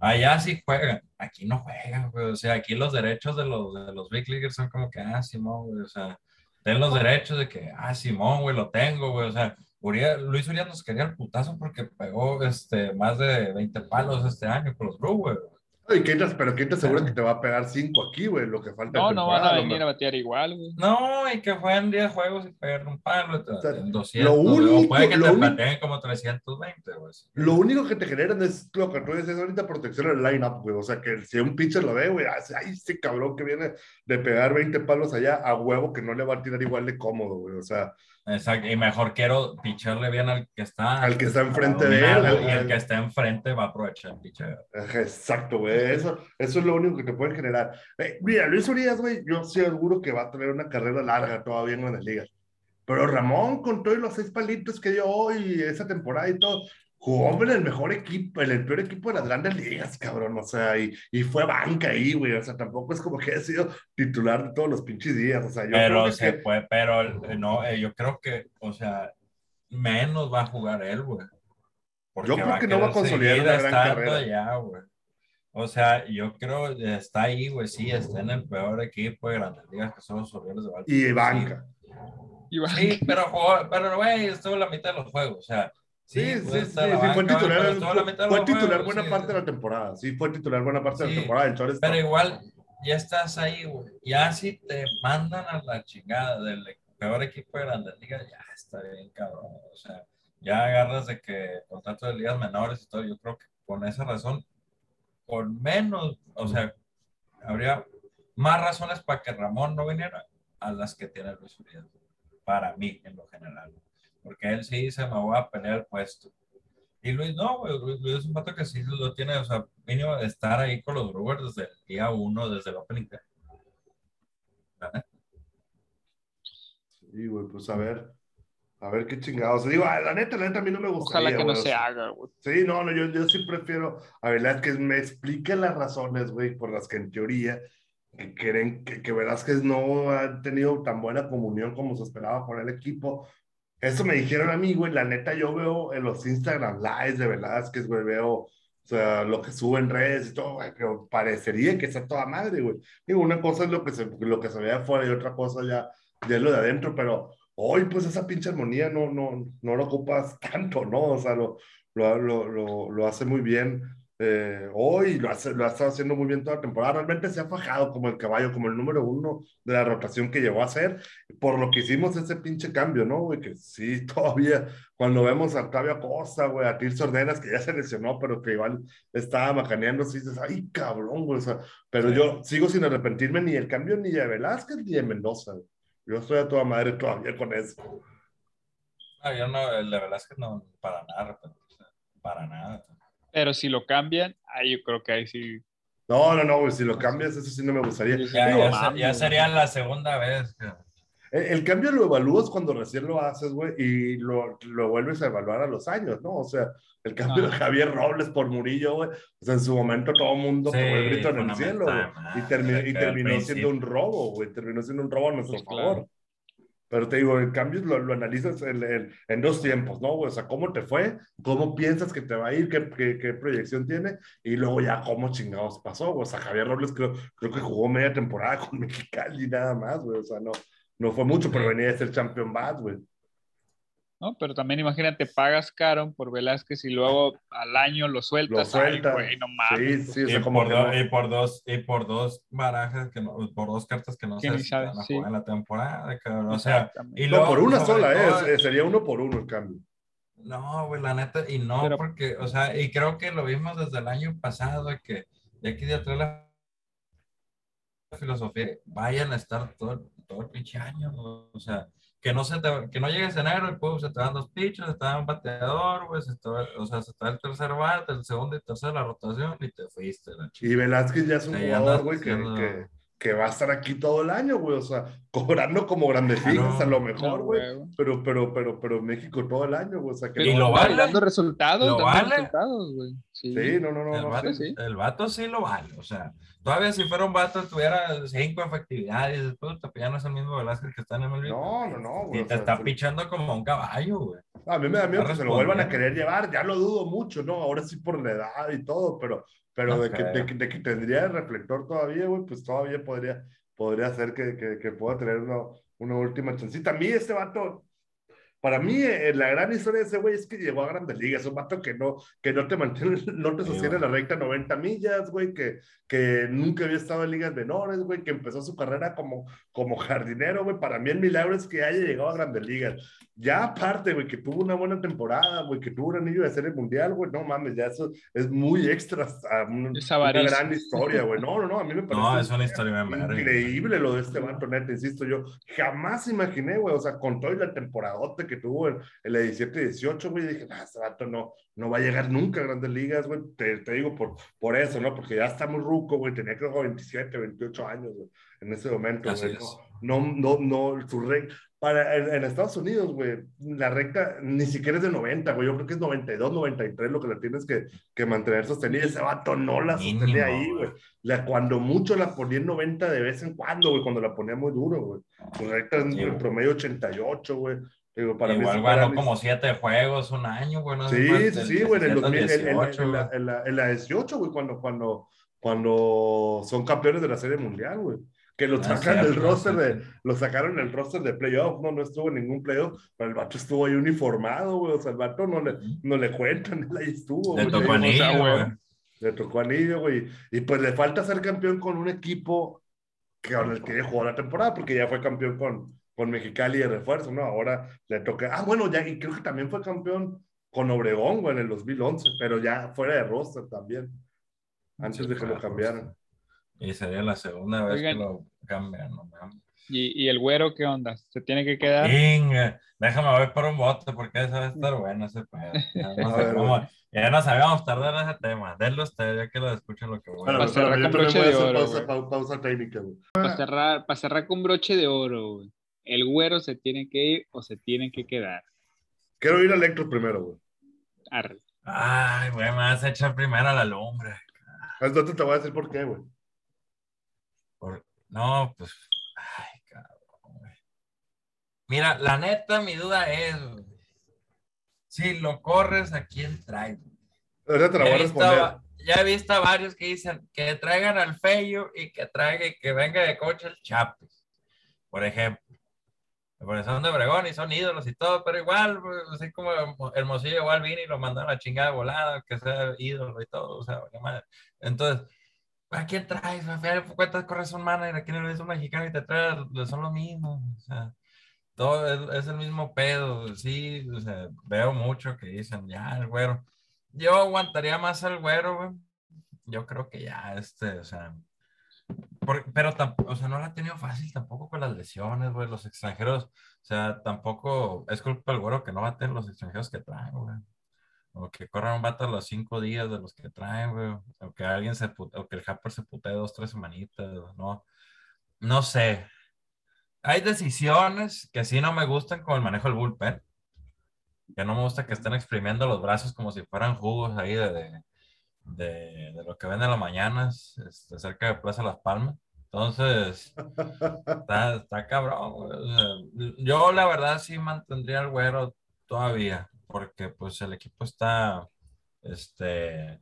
Allá sí juegan, aquí no juegan, güey. O sea, aquí los derechos de los, de los Big Leaguers son como que, ah, Simón, güey. O sea, ten los derechos de que, ah, Simón, güey, lo tengo, güey. O sea, Luis Urias nos quería el putazo porque pegó este, más de 20 palos este año con los Brewers, güey. Ay, ¿quién te- pero ¿quién te asegura que te va a pegar cinco aquí, güey? Lo que falta. No, no van a venir a batear igual, güey. No, y que jueguen 10 juegos y pegar un palo, te- sea, en 200, lo güey, o único- puede que lo te único- pateen como 320, güey. Lo único que te generan es lo que tú dices ahorita, protección en el line-up, güey. O sea, que si un pitcher lo ve, güey, hace, ay, este cabrón que viene de pegar 20 palos allá a huevo que no le va a tirar igual de cómodo, güey. O sea, Exacto, y mejor quiero picharle bien al que está. Al que está enfrente de él, al- Y el que está enfrente va a aprovechar el picheo. Exacto, güey. Eso, eso es lo único que te puede generar. Eh, mira, Luis Urias, güey, yo sí seguro que va a tener una carrera larga todavía en las ligas. Pero Ramón, con todos los seis palitos que dio hoy, esa temporada y todo, jugó en el mejor equipo, en el peor equipo de las grandes ligas, cabrón. O sea, y, y fue banca ahí, güey. O sea, tampoco es como que haya sido titular de todos los pinches días. O sea, yo creo Pero que- se puede, pero eh, no, eh, yo creo que, o sea, menos va a jugar él, güey. Yo creo que no va a consolidar una gran carrera. allá, güey. O sea, yo creo que está ahí, güey, sí, está en el peor equipo de grandes ligas que son los Orioles de Baltimore. Y sí. banca. Igual. Sí, pero pero güey, estuvo la mitad de los juegos, o sea, Sí, sí, sí, puede sí, fue titular, fue titular buena sí. parte de la temporada. Sí, fue titular buena parte de la temporada. El. Pero igual, ya estás ahí, güey. Ya si te mandan a la chingada del peor equipo de grandes ligas, ya está bien, cabrón. O sea, ya agarras de que contrato de ligas menores y todo. Yo creo que con esa razón, con menos, o sea, habría más razones para que Ramón no viniera a las que tiene Luis Urias. Para mí, en lo general. Porque él sí dice, me voy a pelear el puesto. Y Luis, no, güey, Luis, Luis es un vato que sí lo tiene, o sea, mínimo de estar ahí con los Brewers desde el día uno, desde el opening. day. Neta. Sí, güey, pues a ver. A ver qué chingados. Digo, ah, la neta, la neta, a mí no me gustaría. Ojalá que no güey, o se sea, haga, güey. Sí, no, no, yo, yo sí prefiero a Velázquez me explique las razones, güey, por las que en teoría que creen que, que Velázquez no ha tenido tan buena comunión como se esperaba con el equipo. Eso me dijeron a mí, güey, la neta, yo veo en los Instagram lives de Velázquez, güey, veo, o sea, lo que sube en redes y todo, güey, pero parecería que está toda madre, güey. Digo, una cosa es lo que se, lo que se ve afuera y otra cosa ya, ya es lo de adentro, pero hoy, pues, esa pinche armonía no, no, no lo ocupas tanto, ¿no? O sea, lo, lo, lo, lo, lo hace muy bien eh, hoy, lo, hace, lo ha estado haciendo muy bien toda la temporada. Realmente se ha fajado como el caballo, como el número uno de la rotación que llegó a ser, por lo que hicimos ese pinche cambio, ¿no? Güey, que sí, todavía, cuando vemos a Octavio Acosta, güey, a Tirso Ordenas, que ya se lesionó, pero que igual estaba macaneando, sí dices, ay, cabrón, güey, o sea, pero Sí. yo sigo sin arrepentirme ni del cambio ni de Velázquez ni de Mendoza, güey. Yo estoy a toda madre todavía con eso. No, yo no, el de Velázquez no, para nada, para nada. Pero si lo cambian, ahí yo creo que ahí sí. No, no, no, güey, si lo cambias, eso sí no me gustaría. Ya, Digo, ya, ya sería la segunda vez. El, el cambio lo evalúas cuando recién lo haces, güey, y lo, lo vuelves a evaluar a los años, ¿no? O sea, el cambio de Ajá. Javier Robles por Murillo, güey, o sea, en su momento todo el mundo Sí, el grito en el cielo, güey, y, termi- y terminó siendo un robo, güey, terminó siendo un robo a nuestro Pues claro. Pero te digo, el cambio lo, lo analizas en, en, en, dos tiempos, ¿no? O sea, cómo te fue, cómo piensas que te va a ir, qué, qué, qué proyección tiene, y luego ya cómo chingados pasó. O sea, Javier Robles creo, creo que jugó media temporada con Mexicali nada más, güey. O sea, no, no fue mucho, pero venía de ser champion bad, güey. ¿No? Pero también imagínate, pagas caro por Velázquez y luego al año lo sueltas. Lo sueltas. Ay, güey, no mames. Sí, sí, Y por, que do- no. y por dos, y por dos barajas que no, por dos cartas que no si van a sí. jugar en la temporada, cabrón. O sea, No, por una sola, todo- eh, sería uno por uno el cambio. No, güey, la neta, y no, Pero- porque, o sea, y creo que lo vimos desde el año pasado, que de aquí de atrás la filosofía, vayan a estar todo, todo el pinche año, o sea, que no se te, que no llegues en enero, y pues se te dan dos pitchers, se te dan un bateador, güey, se te o sea, se te da el tercer bate, el segundo y tercer la rotación, y te fuiste, la Y Velázquez ya es un jugador, güey, que, que va a estar aquí todo el año, güey. O sea, cobrando como grandes Claro. ligas a lo No, mejor, güey. pero, pero, pero, pero México todo el año, güey. O sea, que Y no- lo vale. Dando resultados, Lo dando vale. resultados, güey. Sí. Sí, no, no, no. El no, vato, sí. el vato sí lo vale, o sea, todavía si fuera un vato tuviera cinco efectividades, después te ya no es el mismo Velázquez que está en el No, no, no, güey. Y te sea, está sí. pichando como un caballo, güey. A mí me da miedo que se lo vuelvan a querer llevar, ya lo dudo mucho, ¿no? Ahora sí por la edad y todo, pero, pero No de, que, de, que, de que tendría el reflector todavía, güey, pues todavía podría, podría ser que, que, que pueda tener una, una última chancita. A mí este vato, para mí eh, la gran historia de ese güey es que llegó a grandes ligas, un vato que no, que no te mantiene, no te sostiene la recta 90 millas, güey, que, que nunca había estado en ligas menores, güey, que empezó su carrera como, como jardinero, güey. Para mí el milagro es que haya llegado a grandes ligas. Ya aparte, güey, que tuvo una buena temporada, güey, que tuvo un anillo de serie mundial, güey, no mames, ya eso es muy extra, a un- Es una gran historia, güey. No, no, no, a mí me parece No, es una historia increíble lo de este vato, neta, insisto, yo jamás imaginé, güey, o sea, con todo y la temporadote que tuvo en, en la 17-18, güey, dije, nah, este vato no, no va a llegar nunca a grandes ligas, güey, te, te digo por, por eso, ¿no? Porque ya está muy ruco, güey, tenía creo que 27, 28 años, güey, en ese momento, güey. No, no, no, no, su recta, para, en, en Estados Unidos, güey, la recta ni siquiera es de 90, güey, yo creo que es 92, 93 lo que la tienes que, que mantener sostenida, ese vato no la sostenía ahí, güey. La, cuando mucho la ponía en 90 de vez en cuando, güey, cuando la ponía muy duro, güey. Su recta en Sí, en güey. promedio 88, güey. Digo, para mí Igual ganó como siete juegos un año, güey. No Sí, sí, güey, en el 2000, en, en- 18, en la, en la- en la 18, güey, cuando, cuando, cuando son campeones de la Serie Mundial, güey. Que lo Ah, sacan del roster de, lo sacaron del roster de playoff, no, no estuvo en ningún playoff, pero el vato estuvo ahí uniformado, güey, o sea, el vato no le, no le cuentan, él ahí estuvo, Le güey. tocó o sea, anillo, güey. güey. Le tocó anillo, güey. Y pues le falta ser campeón con un equipo que con el que jugó la temporada, porque ya fue campeón con, con Mexicali de refuerzo, ¿no? Ahora le toca. Ah, bueno, ya, y creo que también fue campeón con Obregón, güey, en el 2011, pero ya fuera de roster también, antes Sí, de que lo cambiaran. Y sería la segunda vez Oigan. que lo cambian, no. ¿Y, y el güero qué onda? ¿Se tiene que quedar? Inga, déjame ver por un bote porque eso va a estar bueno ese pedo. Ya no, A sé cómo- ya no sabíamos tardar en ese tema. Denlo usted, ya que lo escuchen lo que voy a Bueno, Para decir. cerrar con broche de oro, pausa, técnica, güey. Para cerrar, para cerrar con broche de oro, güey. ¿El güero se tiene que ir o se tiene que quedar? Quiero ir a Electro primero, güey. Arre. Ay, güey, me vas a echar primero a la lumbre. Entonces te voy a decir por qué, güey. Por- No, pues. Ay, cabrón, güey. Mira, la neta, mi duda es, güey, si lo corres, ¿a quién traes? Ahorita te la Ya voy he, a visto, responder. a- ya he visto a varios que dicen que traigan al Feyo y que traiga y que venga de coche el Chapis, por ejemplo. Porque son de Obregón y son ídolos y todo, pero igual, pues, así como Hermosillo igual vino y lo mandaron a la chingada volada, que sea ídolo y todo, o sea, vale madre. Entonces, ¿a quién traes? A cuentas corres un manager, aquí no eres un mexicano y te traes, son lo mismo, o sea, todo es, es el mismo pedo, sí, o sea, veo mucho que dicen, ya, el güero, yo aguantaría más al güero, güey, yo creo que ya, este, o sea, por- pero tampoco, o sea, no la ha tenido fácil tampoco con las lesiones, güey, los extranjeros, o sea, tampoco es culpa del güero que no baten los extranjeros que traen, güey. O que corran un vato a los cinco días de los que traen, güey. O que alguien se pute- o que el Happer se putee dos, tres semanitas, no. No sé. Hay decisiones que sí no me gustan, como el manejo del bullpen. Que no me gusta que estén exprimiendo los brazos como si fueran jugos ahí de, de, de, de lo que ven en las mañanas, este, cerca de Plaza Las Palmas. Entonces, está, está cabrón. güey. Yo la verdad sí mantendría al güero todavía, porque pues el equipo está este,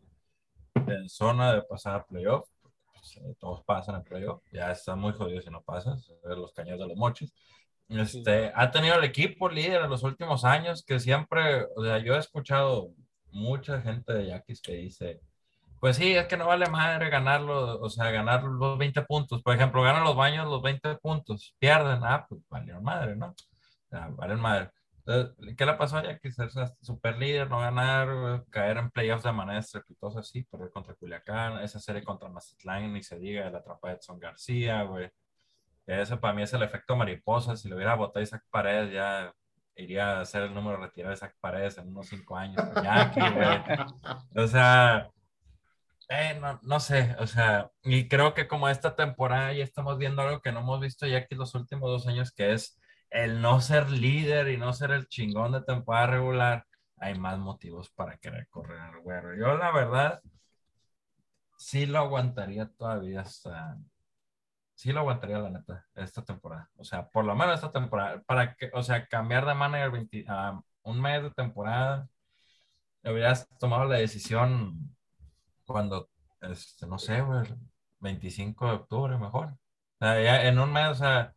en zona de pasar a playoff. Pues, eh, todos pasan en playoff. Ya está muy jodido si no pasas. eh, Los caños de los mochis. Este, ha tenido el equipo líder en los últimos años que siempre, o sea, yo he escuchado mucha gente de Yaquis que dice, pues sí, es que no vale madre ganarlo, o sea, ganar los 20 puntos. Por ejemplo, ganan los baños los 20 puntos, pierden, ah, pues vale madre, ¿no? O sea, valen madre. Entonces, ¿Qué le pasó a Yaquis? Ser super líder, no ganar, caer en playoffs de manera estrepitosa, sí, perder contra Culiacán, esa serie contra Mazatlán, ni se diga, la atrapa de Edson García, güey. Ese para mí es el efecto mariposa. Si lo hubiera votado Isaac Paredes, ya iría a ser el número retirado de Isaac Paredes en unos cinco años. Jackie, güey. O sea, eh, no, no sé, o sea, y creo que como esta temporada ya estamos viendo algo que no hemos visto ya aquí los últimos dos años, que es el no ser líder y no ser el chingón de temporada regular, hay más motivos para querer correr al güero. Yo la verdad, sí lo aguantaría todavía hasta, sí lo aguantaría la neta, esta temporada. O sea, por lo menos esta temporada, para que, o sea, cambiar de manager 20 a un mes de temporada, hubieras tomado la decisión cuando, este, no sé, güey, 25 de octubre mejor. O sea, ya en un mes, o sea,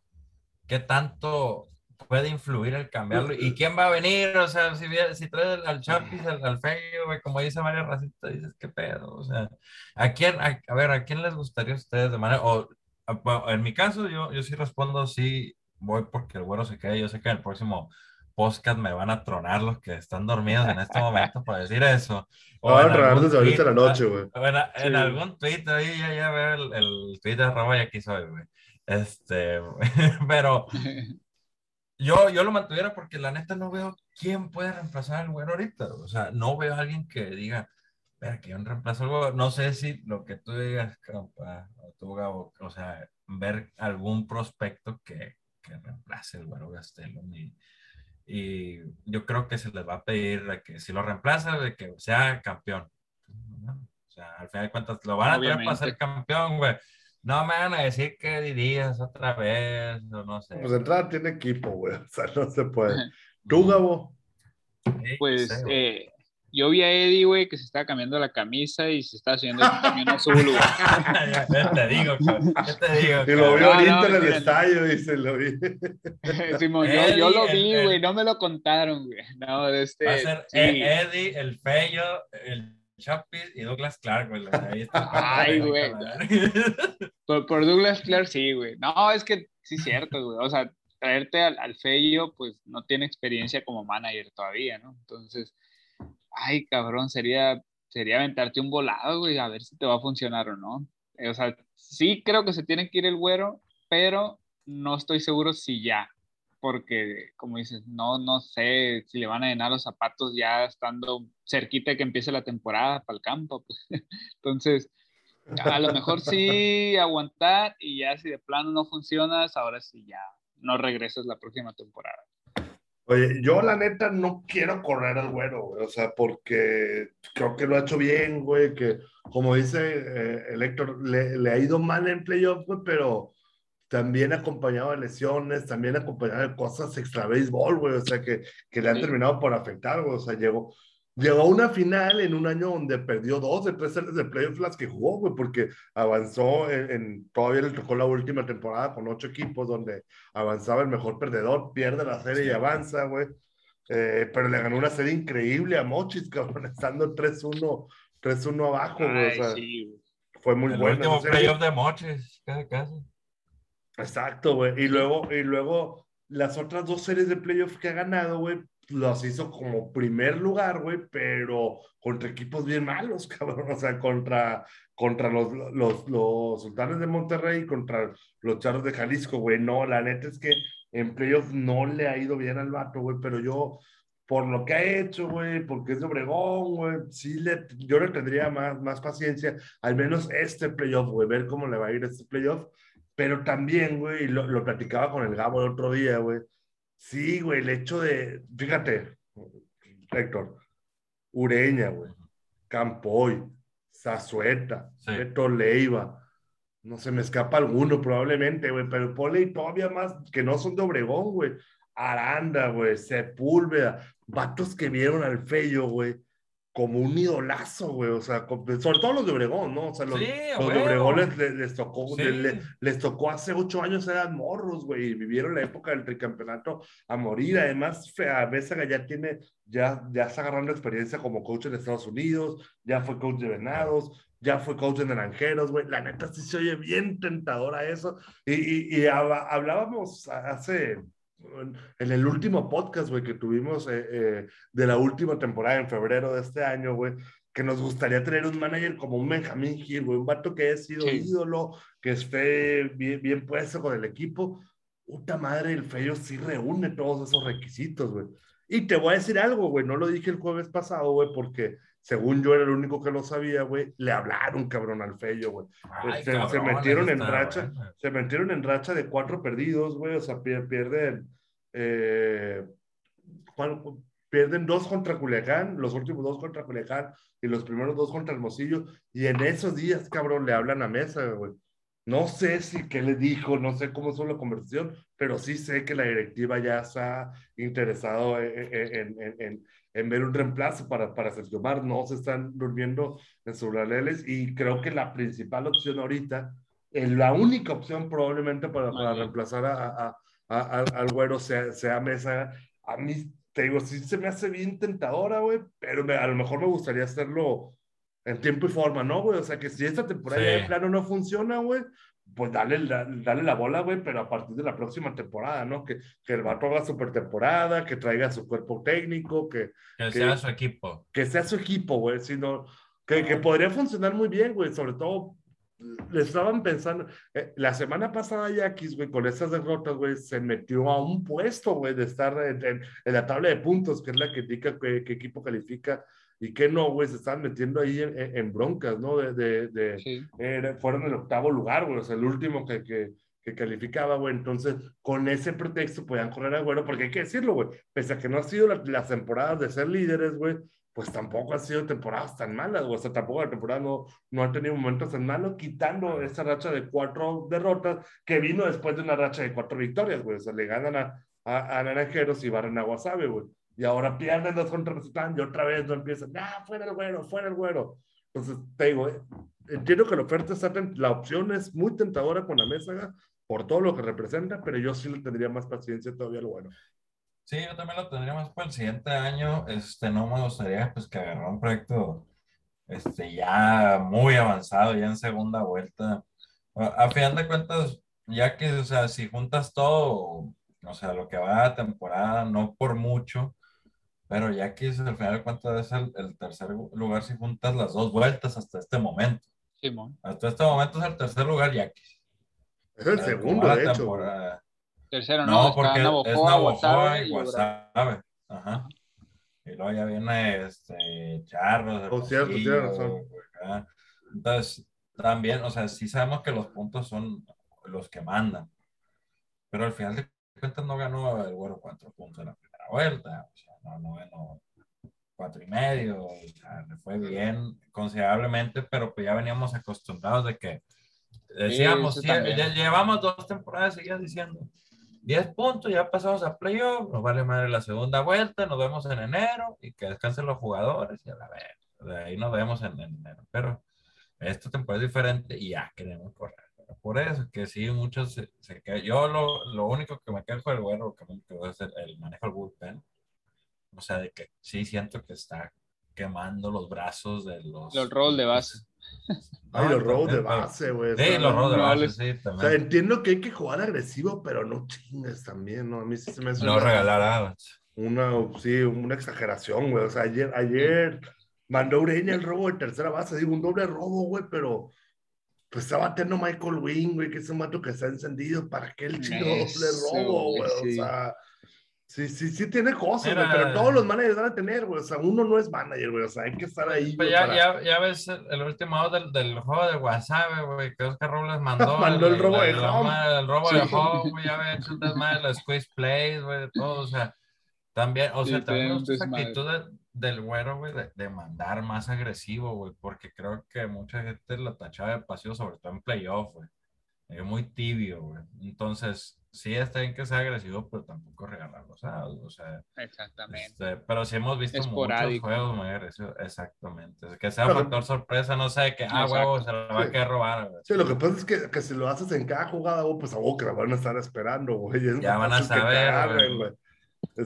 ¿qué tanto puede influir el cambiarlo? ¿Y quién va a venir? O sea, si, si traes al, Chapis, al, al Feo, güey, como dice María Racita, dices, ¿qué pedo? O sea, ¿a quién, a, a ver, ¿a quién les gustaría a ustedes de manera, o en mi caso, yo, yo sí respondo, sí, voy porque el güero se quede, yo sé que en el próximo podcast me van a tronar los que están dormidos en este momento para decir eso. O Van a algún desde ahorita la noche, güey. en, a- en Sí. algún tweet ahí ya, ya veo el, el tweet de arroba y aquí soy, güey. Este, pero yo, yo lo mantuviera porque la neta no veo quién puede reemplazar al güero ahorita. O sea, no veo a alguien que diga, ver, ¿quién reemplaza al güero? No sé si lo que tú digas, compa, o tú, Gabo, o sea, ver algún prospecto que, que reemplace el güero Gastelum y, y yo creo que se les va a pedir de que si lo reemplaza, de que sea campeón. ¿no? O sea, al final de cuentas, lo van a traer para Obviamente. ser campeón, güey. No me van a decir que dirías otra vez, o no sé. Pues de entrada tiene equipo, güey. O sea, no se puede. ¿Tú, Gabo? Sí, Pues eh, yo vi a Eddie, güey, que se estaba cambiando la camisa y se estaba subiendo el camión a su lugar. Ya, ya te digo, cabrón, ya te digo. Y lo vi No, ahorita no, en el estadio, dice, lo vi. Simón, yo, Eddie, yo lo vi, güey, no me lo contaron, güey. No, de este. Va a ser sí. E- Eddie, el Fello, el Chapis y Douglas Clark, güey. Ahí está. Ay, güey. Por, por Douglas Clark, sí, güey. No, es que sí es cierto, güey. O sea, traerte al, al Fello, pues no tiene experiencia como manager todavía, ¿no? Entonces, ay, cabrón, sería, sería aventarte un volado, güey, a ver si te va a funcionar o no. Eh, O sea, sí creo que se tiene que ir el güero, pero no estoy seguro si ya. Porque, como dices, no, no sé si le van a llenar los zapatos ya estando cerquita de que empiece la temporada para el campo. Pues. Entonces, a lo mejor sí aguantar y ya si de plano no funcionas, ahora sí ya no regresas la próxima temporada. Oye, yo la neta no quiero correr al güero, güey. O sea, porque creo que lo ha hecho bien, güey. Que como dice eh, el Héctor, le, le ha ido mal en playoff, güey, pero también acompañado de lesiones, también acompañado de cosas extra béisbol, güey. O sea, que, que le han Sí. terminado por afectar, güey. O sea, llegó, llegó a una final en un año donde perdió dos de tres series de playoff las que jugó, güey, porque avanzó en, en- todavía le tocó la última temporada con ocho equipos donde avanzaba el mejor perdedor, pierde la serie y avanza, güey. Eh, pero le ganó una serie increíble a Mochis, cabrón, estando 3-1, 3-1 abajo, güey. Ay, O sea, sí, güey. fue muy el bueno. último esa serie. playoff de Moches, casi, casi. Exacto, güey. Y luego, y luego las otras dos series de playoff que ha ganado, güey, las hizo como primer lugar, güey, pero contra equipos bien malos, cabrón. O sea, contra, contra los, los, los sultanes de Monterrey contra los charros de Jalisco, güey. No, la neta es que en playoff no le ha ido bien al vato, güey, pero yo, por lo que ha hecho, güey, porque es de Obregón, güey, sí le, yo le tendría más, más paciencia, al menos este playoff, güey, ver cómo le va a ir este playoff. Pero también, güey, lo, lo platicaba con el Gabo el otro día, güey. Sí, güey, el hecho de, fíjate, Héctor, Ureña, güey, Campoy, Zazueta, Sí. Beto Leiva, No se me escapa alguno, probablemente, güey, pero ponle todavía más que no son de Obregón, güey. Aranda, güey, Sepúlveda, vatos que vieron al Fello, güey, como un idolazo, güey, o sea, sobre todo los de Obregón, ¿no? O sea, los, Sí, los de. Obregón les, les- tocó, Sí. les, les tocó hace ocho años, eran morros, güey, y vivieron la época del tricampeonato a morir. Además, a Bézaga ya tiene, ya, ya está agarrando experiencia como coach en Estados Unidos, ya fue coach de Venados, ya fue coach de Naranjeros, güey. La neta sí se oye bien tentadora eso. Y, y, y hab- hablábamos hace, en el último podcast, güey, que tuvimos eh, eh, de la última temporada en febrero de este año, güey, que nos gustaría tener un manager como un Benjamín Gil, güey, un vato que haya sido Sí. ídolo, que esté bien, bien puesto con el equipo. Puta madre, el Fello sí reúne todos esos requisitos, güey. Y te voy a decir algo, güey, no lo dije el jueves pasado, güey, porque según yo era el único que lo sabía, güey, le hablaron, cabrón, al Fello, güey. Ay, se- metieron en está racha. Se metieron en racha de cuatro perdidos, güey, o sea, pier- pierden, eh, ¿cuál- pierden dos contra Culiacán, los últimos dos contra Culiacán y los primeros dos contra Hermosillo, y en esos días, cabrón, le hablan a Mesa, güey. No sé si qué le dijo, no sé cómo fue la conversación, pero sí sé que la directiva ya está interesado en, en- en- en- en ver un reemplazo para, para Sergio Mar. No se están durmiendo en sus laureles y creo que la principal opción ahorita, eh, la única opción probablemente para, para reemplazar a, a- al güero sea, sea Mesa. A mí, te digo, sí se me hace bien tentadora, güey, pero me- a lo mejor me gustaría hacerlo en tiempo y forma, ¿no, güey? O sea, que si esta temporada Sí. de plano no funciona, güey, pues dale, la- dale la bola, güey, pero a partir de la próxima temporada, ¿no? Que, que el vato haga super temporada, que traiga su cuerpo técnico, que, Que que- sea su equipo. que sea su equipo, güey, sino que, que podría funcionar muy bien, güey, sobre todo le estaban pensando, eh, la semana pasada Yaquis, güey, con esas derrotas, güey, se metió a un puesto, güey, de estar en, en- en la tabla de puntos, que es la que indica qué, qué equipo califica y qué no, güey, se estaban metiendo ahí en, broncas, ¿no? De, de, de- Sí. era- fueron el octavo lugar, güey, o sea, el último que, que, que calificaba, güey. Entonces, con ese pretexto podían correr a güero, porque hay que decirlo, güey, pese a que no han sido la- las temporadas de ser líderes, güey, pues tampoco han sido temporadas tan malas, güey. O sea, tampoco la temporada no, no han tenido momentos tan malos, quitando esa racha de cuatro derrotas que vino después de una racha de cuatro victorias, güey. O sea, le ganan a, a, a Naranjeros y barren a güey. Y ahora pierden dos contra Mazatlán y otra vez no empiezan, ah, fuera el güero, fuera el güero. Entonces, te digo, eh, entiendo que la oferta está, la opción es muy tentadora con la mesa por todo lo que representa, pero yo sí le tendría más paciencia todavía al bueno. Sí, yo también lo tendría más para el siguiente año. Este, no me gustaría pues que agarrara un proyecto este, ya muy avanzado, ya en segunda vuelta. A final de cuentas, ya que, o sea, si juntas todo, o sea, lo que va a temporada, no por mucho, pero ya que al final de cuentas es el, el tercer lugar si juntas las dos vueltas hasta este momento. Simón. Hasta este momento es el tercer lugar, Yaquis. Es el segundo, de hecho. temporada. Tercero, ¿no? No, porque es Guasave y. Guasave. Ajá. Y luego ya viene este Charros. Oh, cierto, tienes razón. acá. Entonces, también, o sea, sí sabemos que los puntos son los que mandan. Pero al final de cuentas no ganó el güero cuatro puntos en la primera vuelta. O sea, no, no ganó cuatro y medio. O sea, le fue bien considerablemente, pero pues ya veníamos acostumbrados de que decíamos, sí, ya llevamos dos temporadas seguidas diciendo 10 puntos, ya pasamos a playoff, nos vale madre la segunda vuelta, nos vemos en enero y que descansen los jugadores y a la vez, de ahí nos vemos en, en enero. Pero esta temporada es diferente y ya queremos correr. Por eso que sí, muchos se, se quedan. Yo lo, lo único que me quejo del güero, que me quedó es el, el manejo del bullpen. O sea, de que sí siento que está quemando los brazos de los... Los rolls de base. Ay, los robos de también, base, güey. Sí, los robos de base, sí, O sea, también. entiendo que hay que jugar agresivo, pero no chingues también, ¿no? A mí sí se me hace No una, regalar alas. una, sí, una exageración, güey. O sea, ayer, ayer mandó Ureña el robo de tercera base, digo, un doble robo, güey, pero pues está batiendo Michael Wing, güey, que es un mato que está encendido. ¿Para qué el chino doble robo, güey, güey? sí. O sea, sí, sí, sí tiene cosas, güey, Mira, pero todos los managers van a tener, güey. O sea, uno no es manager, güey. O sea, hay que estar ahí, Pues güey, ya, para- ya, ya ves el, el último del, del juego de Wasabe, güey, que Oscar Robles mandó. Mandó el robo de home. El robo de Sí. home, güey, ya había hecho un desmadre, los squeeze plays, güey, de todo, o sea, también, o sea, Sí, también muchas desmadre. actitudes del güero, güey, de, de mandar más agresivo, güey, porque creo que mucha gente lo tachaba de pasivo, sobre todo en playoff, güey. Es muy tibio, güey. Entonces, sí está bien que sea agresivo, pero tampoco regalarlo, ¿sabes? O sea, Exactamente. este, pero sí hemos visto muchos Esporádico. juegos muy agresivos, exactamente. Que sea Pero- factor sorpresa, no sé, que, ah, huevo, se lo va a Sí. querer robar, güey. Sí, lo que pasa es que, que si lo haces en cada jugada, güey, pues a vos que la van a estar esperando, güey. Es Ya más van a saber, agarren, güey.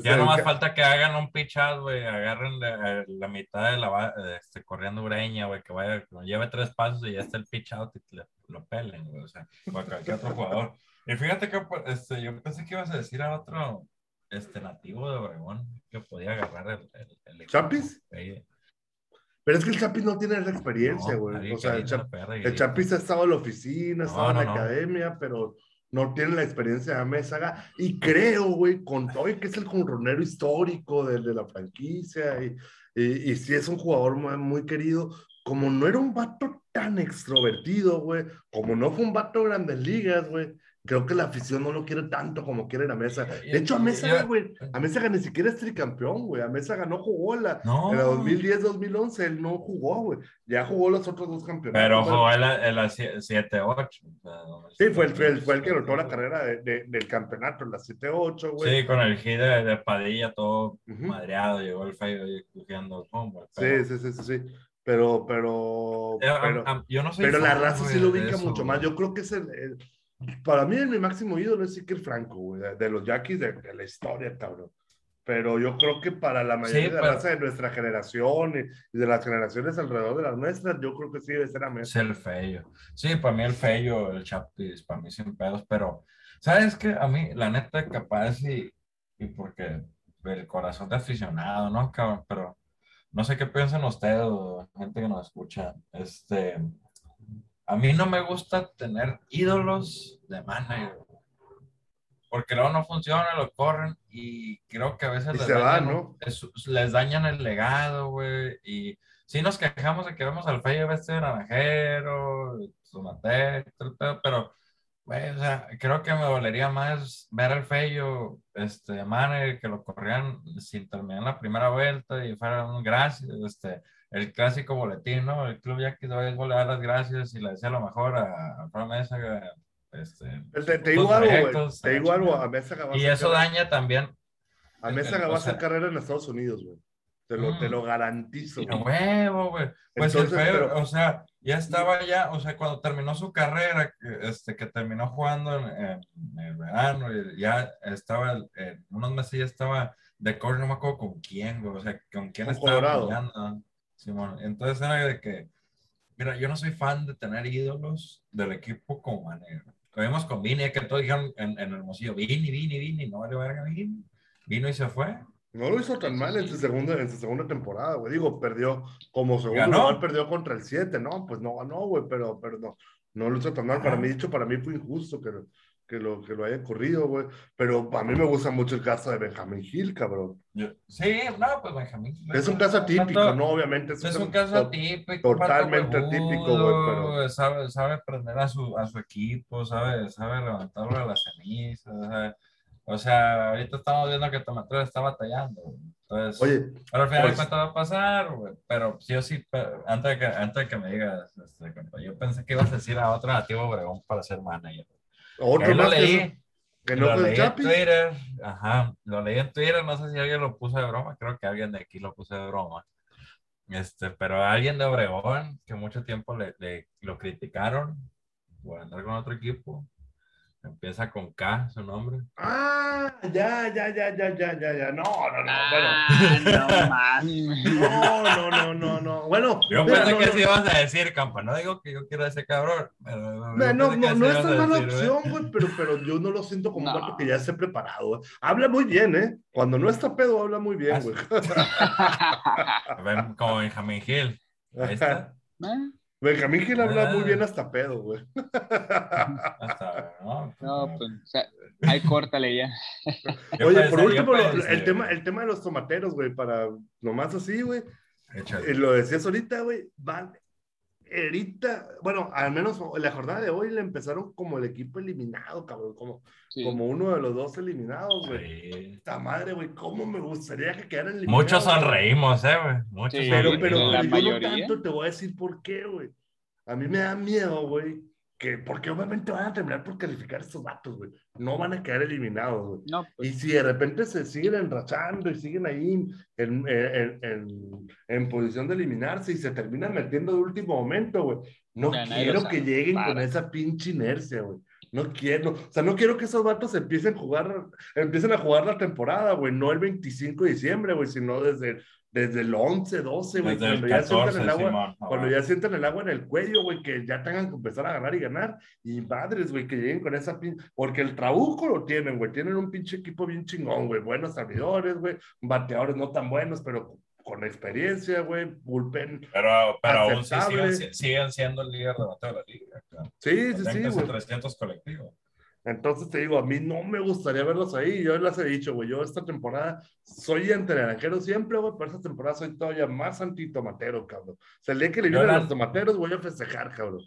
Ya nomás en ca- falta que hagan un pitch out, güey, agarren la, eh, la mitad de la este, corriendo Ureña, güey, que vaya, que lleve tres pasos y ya está el pitch out y le- lo pelen, güey, o sea, o a cualquier otro jugador. Y fíjate que pues, este, yo pensé que ibas a decir a otro este, nativo de Obregón que podía agarrar el, el, el. ¿Chapis? Pero es que el Chapis no tiene esa experiencia, No, güey. alguien o sea, el, Chap- de el. Chapis ha estado en la oficina, ha No, estado en la no, no. academia, pero no tiene la experiencia de Mésaga. Y creo, güey, con todo y que es el conronero histórico de, de la franquicia y, y, y sí es un jugador muy, muy querido, como no era un vato tan extrovertido, güey, como no fue un vato de grandes ligas, güey, creo que la afición no lo quiere tanto como quiere a Mesa. De hecho, a Mesa, güey, a Mesa ni siquiera es tricampeón, güey. A Mesa no jugó la, No. en la 2010-2011, él no jugó, güey. Ya jugó los otros dos campeonatos. Pero jugó en la, en la 7-8. Sí, fue el, fue el, fue el que anotó la carrera de- de- del campeonato en la 7-8, güey. Sí, con el hit de, de Padilla todo Ujú. madreado, llegó el feo y cogiendo el. Sí, sí, sí, sí, sí. Pero, pero, Eh, pero, yo no soy pero la raza sí lo ubica mucho más. Yo creo que es el, el- para mí, mi máximo ídolo es Iker Franco, güey, de, de los Yankees de, de la historia, cabrón. Pero yo creo que para la mayoría Sí, de la pero- raza de nuestra generación y, de las generaciones alrededor de las nuestras, yo creo que sí debe ser a Es el feo. Sí, para mí el feo, el Chapis, para mí sin pedos, pero ¿sabes qué? A mí, la neta, capaz y, y porque el corazón de aficionado, ¿no, cabrón? Pero no sé qué piensan ustedes, gente que nos escucha. Este, a mí no me gusta tener ídolos de manager. Porque luego no funciona, lo corren y creo que a veces les van, dañan, ¿no? es- les dañan el legado, güey. Y sí nos quejamos de que vemos al Feo este naranjero, su mate, pero, güey, o sea, creo que me dolería más ver al Feo, este, manager, que lo corrían sin terminar la primera vuelta y fuera un gracias, este, el clásico boletín, ¿no? El club ya quiso le da las gracias y le desea lo mejor a, a Fran Mesa, este, Te, te digo algo, güey. Te digo algo, a Mesa Y eso carrera- daña también A Mesa va a hacer carrera en Estados Unidos, güey. Te lo, te Mm. lo garantizo. Güey. huevo, güey. Pues Entonces, el pero- o sea, ya estaba ya, o sea, cuando terminó su carrera, que, este, que terminó jugando en, en- en el verano, y ya estaba, en unos meses ya estaba de coach, no me acuerdo con quién, güey, o sea, con quién Con estaba Colorado. Simón. Entonces era de que, mira, yo no soy fan de tener ídolos del equipo como manera. Lo vimos con Vini, que todos dijeron en, en Hermosillo, Vini, Vini, Vini, no vale verga Vini. Vino y se fue. No lo hizo tan mal en su segunda, en su segunda temporada, güey. Digo, perdió como segundo Ganó. lugar, perdió contra el 7, ¿no? Pues no ganó, güey, pero, pero no, no lo hizo tan mal. Para mí, dicho, para mí fue injusto que, que, lo, que lo haya corrido, güey. Pero a mí me gusta mucho el caso de Benjamin Hill, cabrón. Sí, no, pues Benjamín. Es un caso atípico, Tanto- ¿no? Obviamente. Es un caso atípico. totalmente atípico, güey, pero- Sabe, sabe prender a su, a su equipo, sabe, sabe levantarlo de las cenizas. sabe- O sea, ahorita estamos viendo que Tomatero está batallando. güey. Entonces, Oye, pero al final pues- cuentas va a pasar, güey. Pero sí o sí, pe- antes de que, antes de que me digas, este, yo pensé que ibas a decir a otro nativo Obregón para ser manager. Otro Ahí lo más leí. que no lo leí en. Twitter, ajá, lo leí en Twitter, no sé si alguien lo puso de broma, creo que alguien de aquí lo puso de broma. Este, pero alguien de Obregón que mucho tiempo le, le- lo criticaron por andar con otro equipo. Empieza con K, su nombre. Ah, ya, ya, ya, ya, ya, ya, ya. No, no, no, bueno. Ah, no mames. No, no, no, no, no. Bueno, Yo mira, pensé no, que no. sí ibas a decir, campa. No digo que yo quiera a ese cabrón. No, no, no, no es tan mala opción, güey, pero, pero yo no lo siento como un vato que ya esté preparado. Habla muy bien, ¿eh? Cuando no está pedo, habla muy bien, güey. Como Benjamin Hill. Ahí está. Ah, Benjamín Gil habla muy Ah. bien hasta pedo, güey. Hasta, ¿no? No, pues, o sea, ahí córtale ya. Oye, por último, lo- el, tema, el tema de los tomateros, güey, para nomás así, güey. Échale. eh, Lo decías ahorita, güey, van ahorita, bueno, al menos la jornada de hoy le empezaron como el equipo eliminado, cabrón, como, Sí. como uno de los dos eliminados, güey. Esta madre, güey, cómo me gustaría que quedaran eliminados. Muchos sonreímos, eh, güey. Muchos Sí, Pero, sonreímos. pero la yo mayoría. no tanto te voy a decir por qué, güey. A mí me da miedo, güey, que porque obviamente van a terminar por calificar estos vatos, güey. No van a quedar eliminados, güey. No, pues, Y si de repente se siguen enrachando y siguen ahí en, en, en, en posición de eliminarse y se terminan metiendo de último momento, güey. No quiero que lleguen con esa pinche inercia, güey. No quiero, o sea, no quiero que esos vatos empiecen a jugar, empiecen a jugar la temporada, güey, no el 25 de diciembre, güey, sino desde, desde el 11, 12, güey, cuando ya sientan 14, el agua, Simón. cuando ya sientan el agua en el cuello, güey, que ya tengan que empezar a ganar y ganar. Y madres, güey, que lleguen con esa pinche. Porque el trabuco lo tienen, güey. Tienen un pinche equipo bien chingón, güey. Buenos servidores, güey. Bateadores no tan buenos, pero con experiencia, güey. Bullpen. Pero, pero aún sí siguen, siguen siendo el líder de bateo de la liga. claro. Sí, sí, sí, güey. 300 colectivos. Entonces te digo, a mí no me gustaría verlos ahí. Yo les he dicho, güey, yo esta temporada soy antenaranjero siempre, güey, pero esta temporada soy todavía más antitomatero, cabrón. O sea, el día que le vienen la- los tomateros, voy a festejar, cabrón.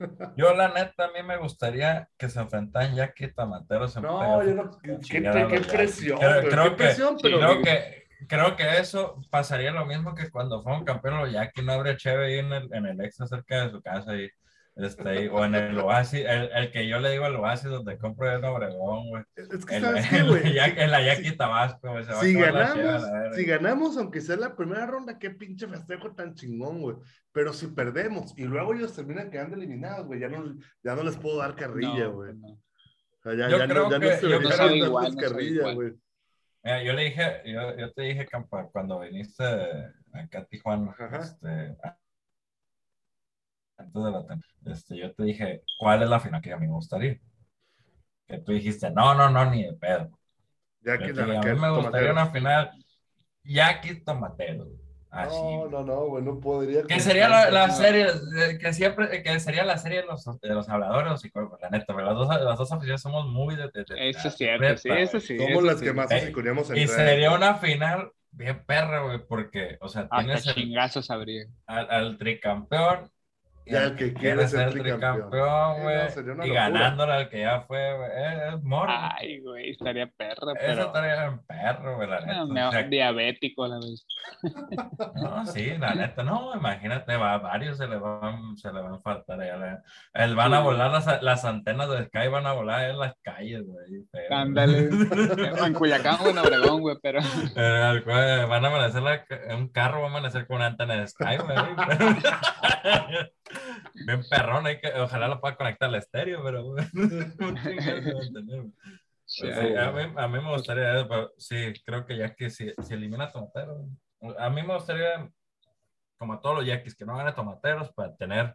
Yo, la neta, a mí me gustaría que se enfrentaran ya que Tomateros No, yo no. Qué, a qué los presión, creo qué que, presión, pero. creo, que, creo que eso pasaría lo mismo que cuando fueron campeones los Yankees, no habría chévere ahí en el, en el extra cerca de su casa y, este, ahí, o en el Oasis, el, el que yo le digo el Oasis donde compro en Obregón, güey. Es que, En, ¿sabes qué, güey? la- en la Si- Yaqui Tabasco, güey. se va a Si cheve ganamos, la si ganamos, aunque sea la primera ronda, qué pinche festejo tan chingón, güey. Pero si perdemos y luego ellos terminan quedando eliminados, güey, ya no, ya no les puedo dar carrilla, no, güey. no. O sea, ya, Yo ya creo no, ya que- no se yo creo- igual, igual. güey. Mira, yo le dije, yo, yo te dije, Campa, cuando viniste acá a Tijuana, este, antes de la este, yo te dije, ¿cuál es la final que a mí me gustaría? Que tú dijiste, no, no, no, ni de pedo. Ya que dije, a que mí me gustaría tomateros. una final Jackie Tomatero. Así. No, no, no, güey, no podría. Que sería la, la serie, que siempre, que sería la serie de los, de los habladores psicólogos, la neta, pero las dos, las dos aficiones somos muy de, de- de- Eso es cierto, sí, eso sí. Somos eso las sí. que más asicuríamos en Y redes, sería una final bien perra, güey, porque, o sea, Hasta tienes el- chingazos habría. al, al tricampeón. Y Ya al el que quiere ser tricampeón. tricampeón, Eh, güey. no, y ganándole al que ya fue, güey. Es, es morbo. Ay, güey, estaría perra, Eso pero. estaría en perro, güey, la No, neta. me- O sea, diabético a la vez. no, sí, la neta, no, imagínate, va, a varios se le van, se le van a faltar allá. la- El, van a volar las, las antenas de Sky, van a volar en las calles, güey. Ándale. en Culiacán o en Obregón, güey, pero. Eh, van a amanecer la, un carro, va a amanecer con una antena de Sky, güey. Bien perrón, hay que, ojalá lo pueda conectar al estéreo, pero güey. Sí, a, mí, a mí me gustaría, pero sí, creo que ya que si, si elimina a Tomatero, a mí me gustaría, como a todos los yaquis, que no gane Tomateros para tener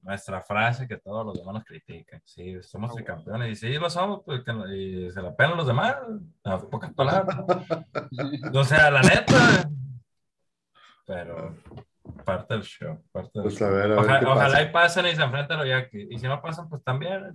nuestra frase que todos los demás nos critican. Sí, somos Ah, campeones y sí lo somos, pues, y se la pelan los demás, a pocas palabras. O sea, la neta. Pero parte del show, parte del Pues show. a ver, a ver Oja- qué ojalá y pasen y se enfrenten los yaquis. Y si no pasan, pues también.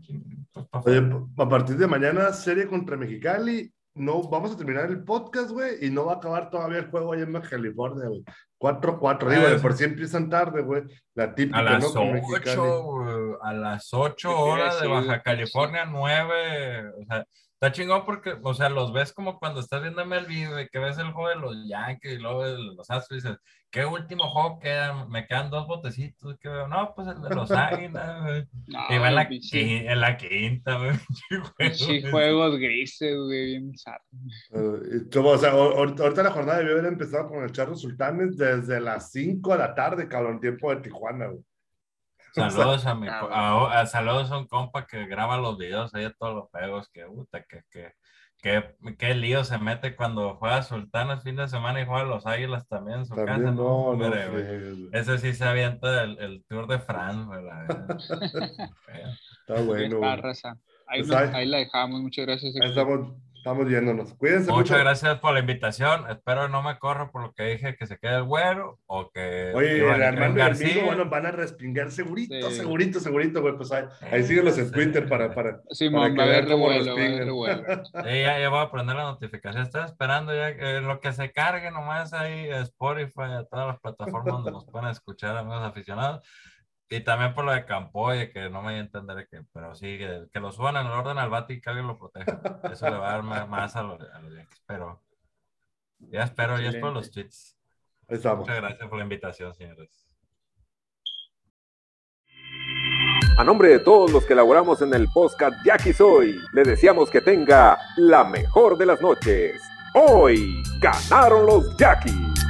pues, pa' Oye, a partir de mañana, serie contra Mexicali. No, vamos a terminar el podcast, güey, y no va a acabar todavía el juego allá en Baja California, güey. 4-4, digo, Ah, de sí. por sí empiezan tarde, güey. La típica, A las ¿no? Con Mexicali. 8, a las 8 Yo te iba a horas de Baja. California, 9, o sea, está chingón porque, o sea, los ves como cuando estás viendo MLB, güey, que ves el juego de los Yankees y luego de los Astros y dices, ¿qué último juego queda? Me quedan dos botecitos, que veo, no, pues el de los Águilas, güey. No, Y va en la, pinche- qui- en la quinta, güey. pinche juegos grises, güey, bien como, o sea, ahor- ahorita ahorita la jornada debió haber empezado con el Charro Sultanes desde las 5 de la tarde, cabrón, tiempo de Tijuana, güey. Saludos a mi Ah, a, a- saludos a un compa que graba los videos ahí de todos los juegos, que puta, que, que, que, qué lío se mete cuando juega Sultán el fin de semana y juega los Águilas también en su casa. No, no, Hombre, güey. Ese sí se avienta el, el Tour de France. Está bueno, Está. Ahí, Pues nos- ahí- ahí la dejamos, muchas gracias. Ahí estamos. Estamos viéndonos. Cuídense Muchas mucho. gracias por la invitación. Espero no me corro por lo que dije que se quede el güero o que Oye, Iván el Armando y bueno, van a respingar segurito, Sí. segurito, segurito, güey. Pues ahí, ahí Eh, síguelos en sí. Twitter para, para. Simón, que va a haber vean cómo respingan. Sí, ya, ya voy a prender la notificación. Estoy esperando ya que lo que se cargue nomás ahí a Spotify, a todas las plataformas donde nos pueden escuchar, amigos aficionados. Y también por lo de Campoya, que no me entenderé que, pero sí, que, que lo suban en el orden al bate y que alguien lo proteja. Eso le va a dar más, más a, los, a los Yankees. Pero ya espero, ya espero los tweets. Estamos. Muchas gracias por la invitación, señores. A nombre de todos los que elaboramos en el podcast Jackie Soy, le deseamos que tenga la mejor de las noches. Hoy ganaron los Jackies.